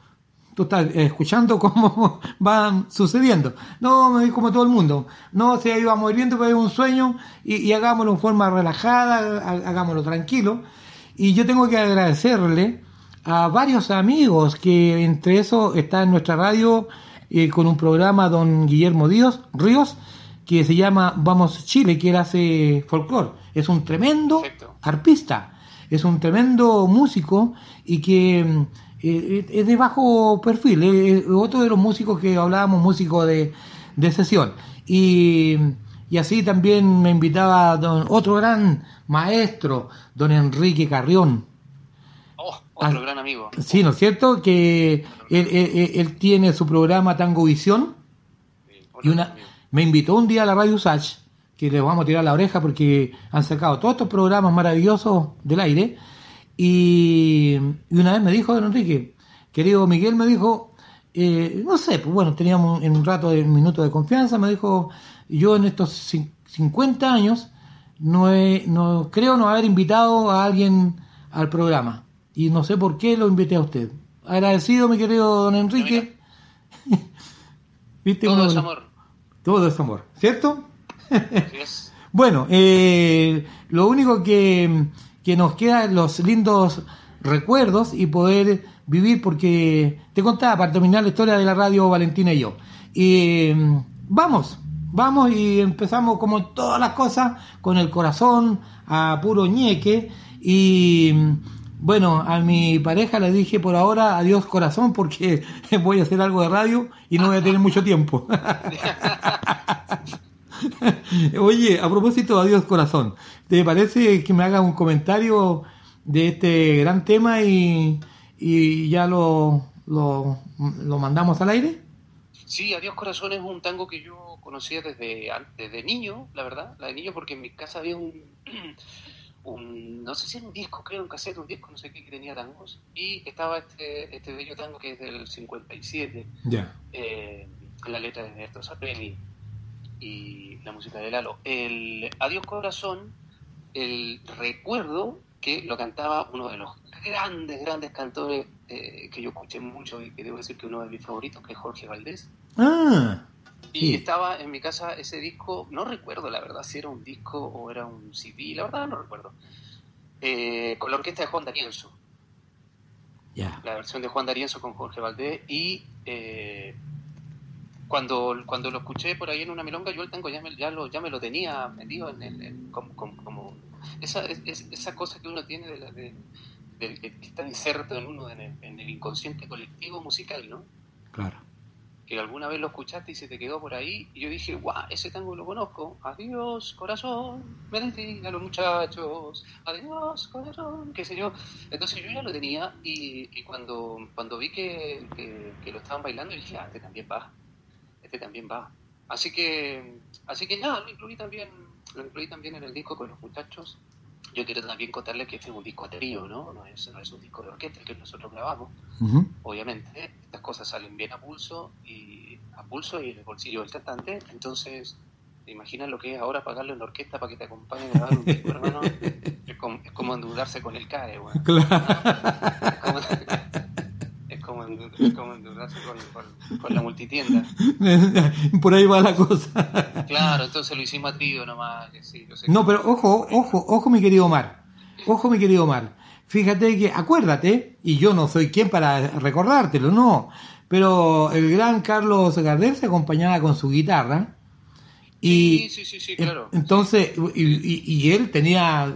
tú estás escuchando cómo van sucediendo. No, me como todo el mundo. No, se iba moviendo, pero es un sueño y, hagámoslo en forma relajada, ha- hagámoslo tranquilo. Y yo tengo que agradecerle a varios amigos que entre eso está en nuestra radio eh, con un programa don Guillermo Díaz, Ríos que se llama Vamos Chile, que él hace folclore. Es un tremendo Perfecto. arpista, es un tremendo músico y que mm, eh, es de bajo perfil, es otro de los músicos que hablábamos, músico de, de sesión. Y, y así también me invitaba don, otro gran maestro, don Enrique Carrión. Oh, otro Ah. gran amigo. Sí, ¿no es cierto? Que él, él- él- él tiene su programa Tango Visión Sí, y una, amigo. Me invitó un día a la Radio Usach, que les vamos a tirar la oreja porque han sacado todos estos programas maravillosos del aire. Y, y una vez me dijo, don Enrique, querido Miguel, me dijo, eh, no sé, pues bueno, teníamos en un rato de un minuto de confianza, me dijo, yo en estos cin- 50 años no, he, no creo no haber invitado a alguien al programa. Y no sé por qué lo invité a usted. Agradecido, mi querido don Enrique. ¿Viste? Todo es amor. Todo es amor, ¿cierto? Así es. Bueno, eh, lo único que, que nos queda es los lindos recuerdos y poder vivir, porque te contaba para terminar la historia de la radio Valentina y yo. Y mm, vamos, vamos y empezamos como todas las cosas con el corazón a puro ñeque y bueno, a mi pareja le dije por ahora adiós corazón porque voy a hacer algo de radio y no voy a tener mucho tiempo. Oye, a propósito, adiós corazón, ¿te parece que me haga un comentario de este gran tema y, y ya lo, lo, mandamos al aire? Sí, Adiós Corazón es un tango que yo conocía desde, desde niño, la verdad, la de niño porque en mi casa había un, un, no sé si era un disco, creo un cassette, un disco, no sé qué, que tenía tangos, y estaba este, este bello tango que es del 57, Ya. eh, la letra de Ernesto Zapelli y la música de Lalo. El Adiós Corazón, el recuerdo que lo cantaba uno de los grandes, grandes cantores eh, que yo escuché mucho y que debo decir que uno de mis favoritos, que es Jorge Valdés. Ah, Y Sí. estaba en mi casa ese disco, no recuerdo la verdad si era un disco o era un CD, la verdad no recuerdo, eh, con la orquesta de Juan D'Arienzo, la versión de Juan D'Arienzo con Jorge Valdés y eh, cuando, cuando lo escuché por ahí en una milonga yo el tango ya me, ya lo, ya me lo tenía metido en el, en- como, como- como- esa, es- es- esa cosa que uno tiene de, la- de- de- que está inserto en uno en el, en el inconsciente colectivo musical, ¿no? Claro. Que alguna vez lo escuchaste y se te quedó por ahí. Y yo dije, guau, ese tango lo conozco. Adiós, corazón, me a los muchachos. Adiós, corazón, qué sé yo. Entonces yo ya lo tenía y, cuando, cuando vi que, que, que lo estaban bailando, dije, ah, este también va. Este también va. Así que, así que nada, lo incluí también, lo incluí también en el disco con los muchachos. Yo quiero también contarles que este es un disco a trío, ¿no? No es, no es un disco de orquesta el que nosotros grabamos. Obviamente, estas cosas salen bien a pulso y a pulso y en el bolsillo del cantante. Entonces, ¿te imaginas lo que es ahora pagarle una orquesta para que te acompañe a grabar un disco, hermano? Es como, es como endeudarse con el CAE, weón. Es como, es como, como con, la multitienda. Por ahí va la cosa. Claro, entonces lo hicimos a trío nomás. que sí, yo sé que- No, pero ojo, ojo, ojo, mi querido Omar. Ojo, mi querido Omar. Fíjate que, acuérdate, y yo no soy quien para recordártelo, no. Pero el gran Carlos Gardel se acompañaba con su guitarra. Y Sí, sí, sí, sí, claro. entonces, y, y- y él tenía,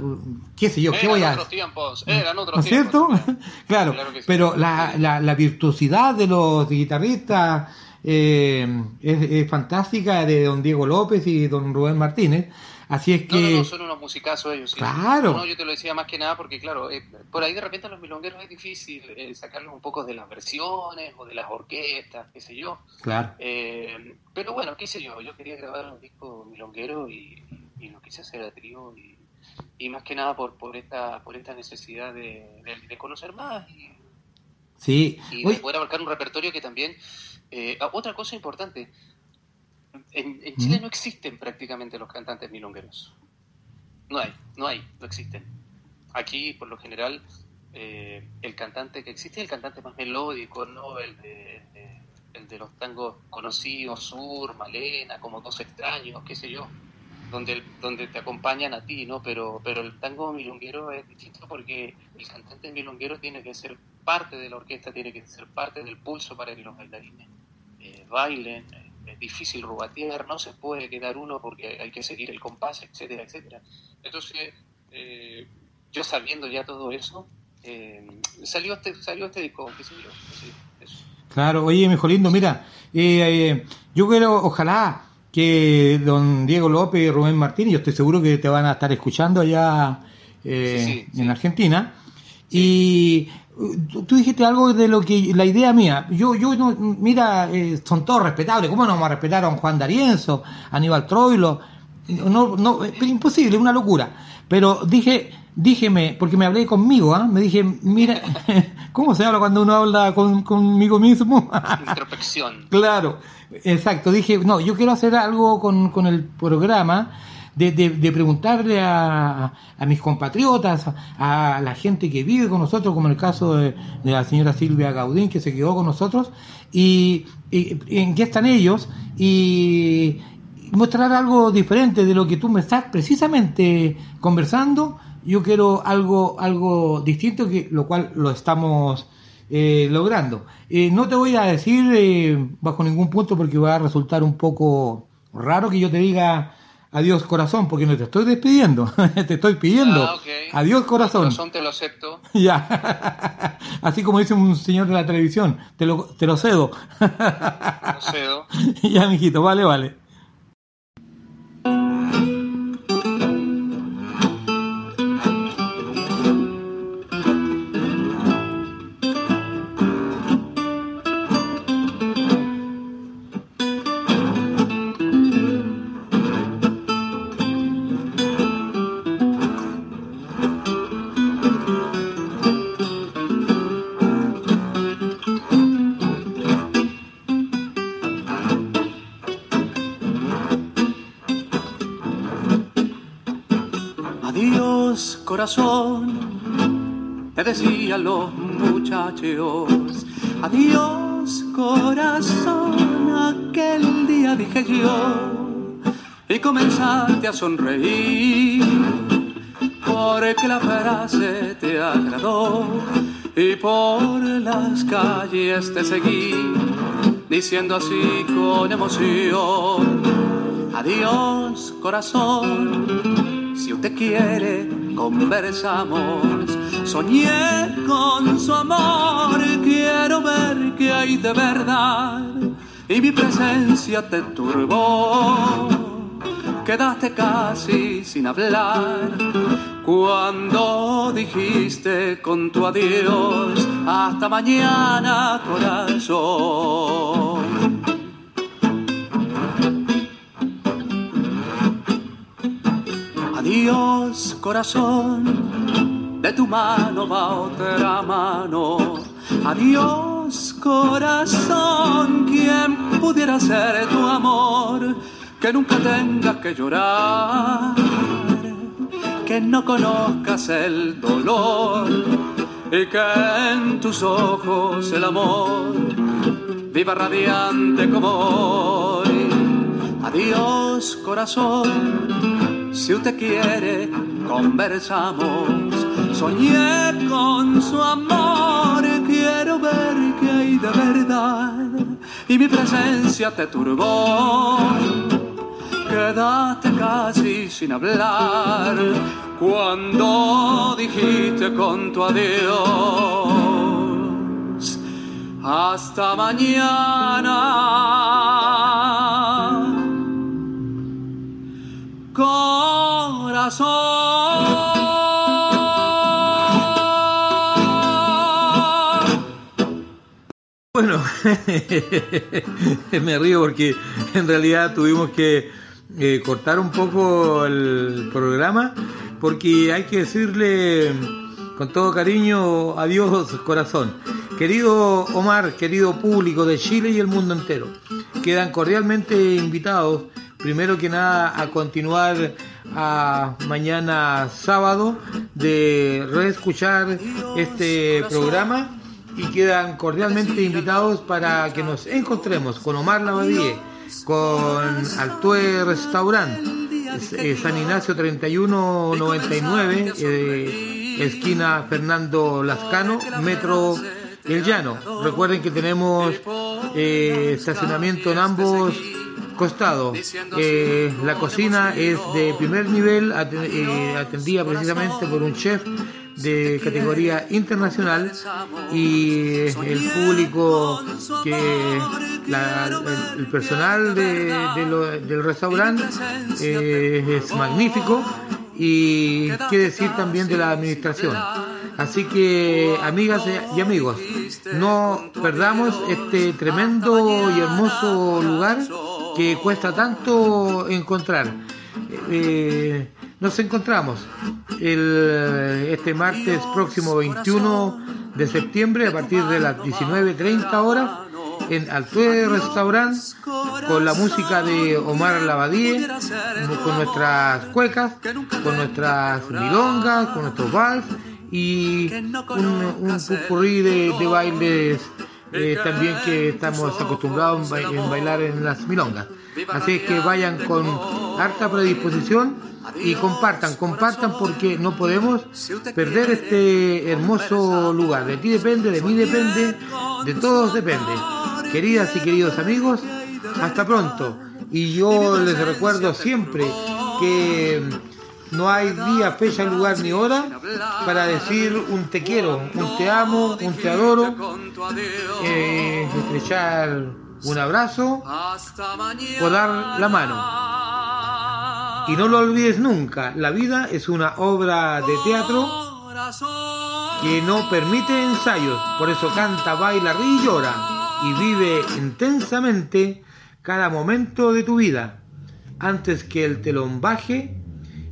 qué sé yo, ¿qué Eran voy a otros tiempos, eran otros ¿No es tiempos. cierto? claro, Claro que sí. pero la, la, la virtuosidad de los guitarristas eh, es, es fantástica de don Diego López y don Rubén Martínez. Así es que... no, no, son unos musicazos ellos. sí. Claro. No, yo te lo decía más que nada porque, claro, eh, por ahí de repente a los milongueros es difícil eh, sacarlos un poco de las versiones o de las orquestas, qué sé yo. Claro. Eh, pero bueno, qué sé yo, yo quería grabar un disco milonguero y, y lo quise hacer a trío y, y más que nada por, por, esta, por esta necesidad de, de- de conocer más y, Sí. y de poder abarcar un repertorio que también... ah, otra cosa importante, en, en Chile no existen prácticamente los cantantes milongueros. No hay, no hay, no existen. Aquí, por lo general, eh, el cantante que existe es el cantante más melódico, ¿no? El de, de- el de los tangos conocidos, Sur, Malena, como Dos Extraños, qué sé yo, donde, donde te acompañan a ti, ¿no? Pero, pero el tango milonguero es distinto porque el cantante milonguero tiene que ser parte de la orquesta, tiene que ser parte del pulso para que los bailarines eh, bailen. Es difícil rubatear, no se puede quedar uno porque hay que seguir el compás, etcétera, etcétera. Entonces, eh, yo sabiendo ya todo eso, eh, salió este salió este disco, qué sé yo, eso. claro, oye, mejor lindo, mira, eh, eh, yo quiero, ojalá que don Diego López y Rubén Martínez, yo estoy seguro que te van a estar escuchando allá eh, Sí, sí, en sí. Argentina. Y tú, tú dijiste algo de lo que la idea mía. Yo, yo no, mira, eh, son todos respetables. ¿Cómo no vamos a respetar a un Juan D'Arienzo, Aníbal Troilo? No, no, es imposible, es una locura. Pero dije, díjeme, porque me hablé conmigo, ¿ah? me dije, mira, ¿cómo se habla cuando uno habla con, conmigo mismo? Introspección. Claro, exacto. Dije, no, yo quiero hacer algo con, con el programa de, de- preguntarle a, a mis compatriotas, a, la gente que vive con nosotros, como en el caso de, la señora Silvia Gaudín, que se quedó con nosotros, y en qué están ellos, y mostrar algo diferente de lo que tú me estás precisamente conversando. Yo quiero algo, algo distinto, que, lo cual lo estamos eh, logrando. Eh, no te voy a decir eh, bajo ningún punto porque va a resultar un poco raro que yo te diga adiós corazón, porque no te estoy despidiendo, te estoy pidiendo Ah, adiós corazón. Corazón te lo acepto. Ya, así como dice un señor de la televisión, te lo, te lo cedo. Lo cedo. ya, mijito, vale, vale. Adiós, corazón, aquel día dije yo. Y comenzaste a sonreír, porque la frase te agradó. Y por las calles te seguí, diciendo así con emoción. Adiós, corazón, si usted quiere, conversamos. Soñé con su amor, quiero ver qué hay de verdad. y mi presencia te turbó. Quedaste casi sin hablar cuando dijiste con tu adiós hasta mañana corazón. Adiós corazón, de tu mano va otra mano. Adiós corazón, quien pudiera ser tu amor, que nunca tengas que llorar, que no conozcas el dolor y que en tus ojos el amor viva radiante como hoy. Adiós corazón, si usted quiere conversamos. Soñé con su amor, quiero ver que hay de verdad y mi presencia te turbó. Quedaste casi sin hablar cuando dijiste con tu adiós. Hasta mañana, Bueno, me río porque en realidad tuvimos que eh, cortar un poco el programa porque hay que decirle con todo cariño adiós corazón. Querido Omar, querido público de Chile y el mundo entero, quedan cordialmente invitados, primero que nada, a continuar a mañana sábado de reescuchar este programa y quedan cordialmente invitados para que nos encontremos con Omar Lavadie, con Altue Restaurant, eh, San Ignacio 3199, eh, esquina Fernando Lascano, Metro El Llano. Recuerden que tenemos eh, estacionamiento en ambos costados. Eh, la cocina es de primer nivel, eh, atendida precisamente por un chef de categoría internacional y el público que el personal de- de lo- del restaurante eh, es magnífico y qué decir también de la administración. Así que, amigas y amigos, no perdamos este tremendo y hermoso lugar que cuesta tanto encontrar. Eh, nos encontramos el, este martes próximo 21 de septiembre a partir de las 19.30 horas en Altue Restaurant con la música de Omar Lavadie, con nuestras cuecas, con nuestras milongas, con nuestros vals y un, un pupurrí de, bailes eh, también que estamos acostumbrados en bailar en las milongas. Así es que vayan con harta predisposición y compartan, compartan porque no podemos perder este hermoso lugar. De ti depende, de mí depende, de todos depende. Queridas y queridos amigos, hasta pronto. Y yo les recuerdo siempre que no hay día, fecha, lugar ni hora para decir un te quiero, un te amo, un te adoro, eh, estrechar un abrazo o dar la mano. Y no lo olvides nunca, la vida es una obra de teatro que no permite ensayos, por eso canta, baila, ríe y llora y vive intensamente cada momento de tu vida antes que el telón baje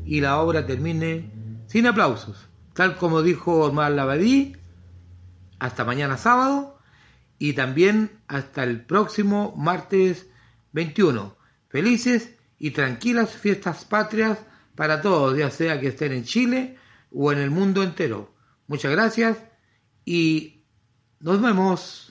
y la obra termine sin aplausos. Tal como dijo Omar Lavadí, hasta mañana sábado y también hasta el próximo martes 21. Felices y tranquilas fiestas patrias para todos, ya sea que estén en Chile o en el mundo entero. Muchas gracias y nos vemos.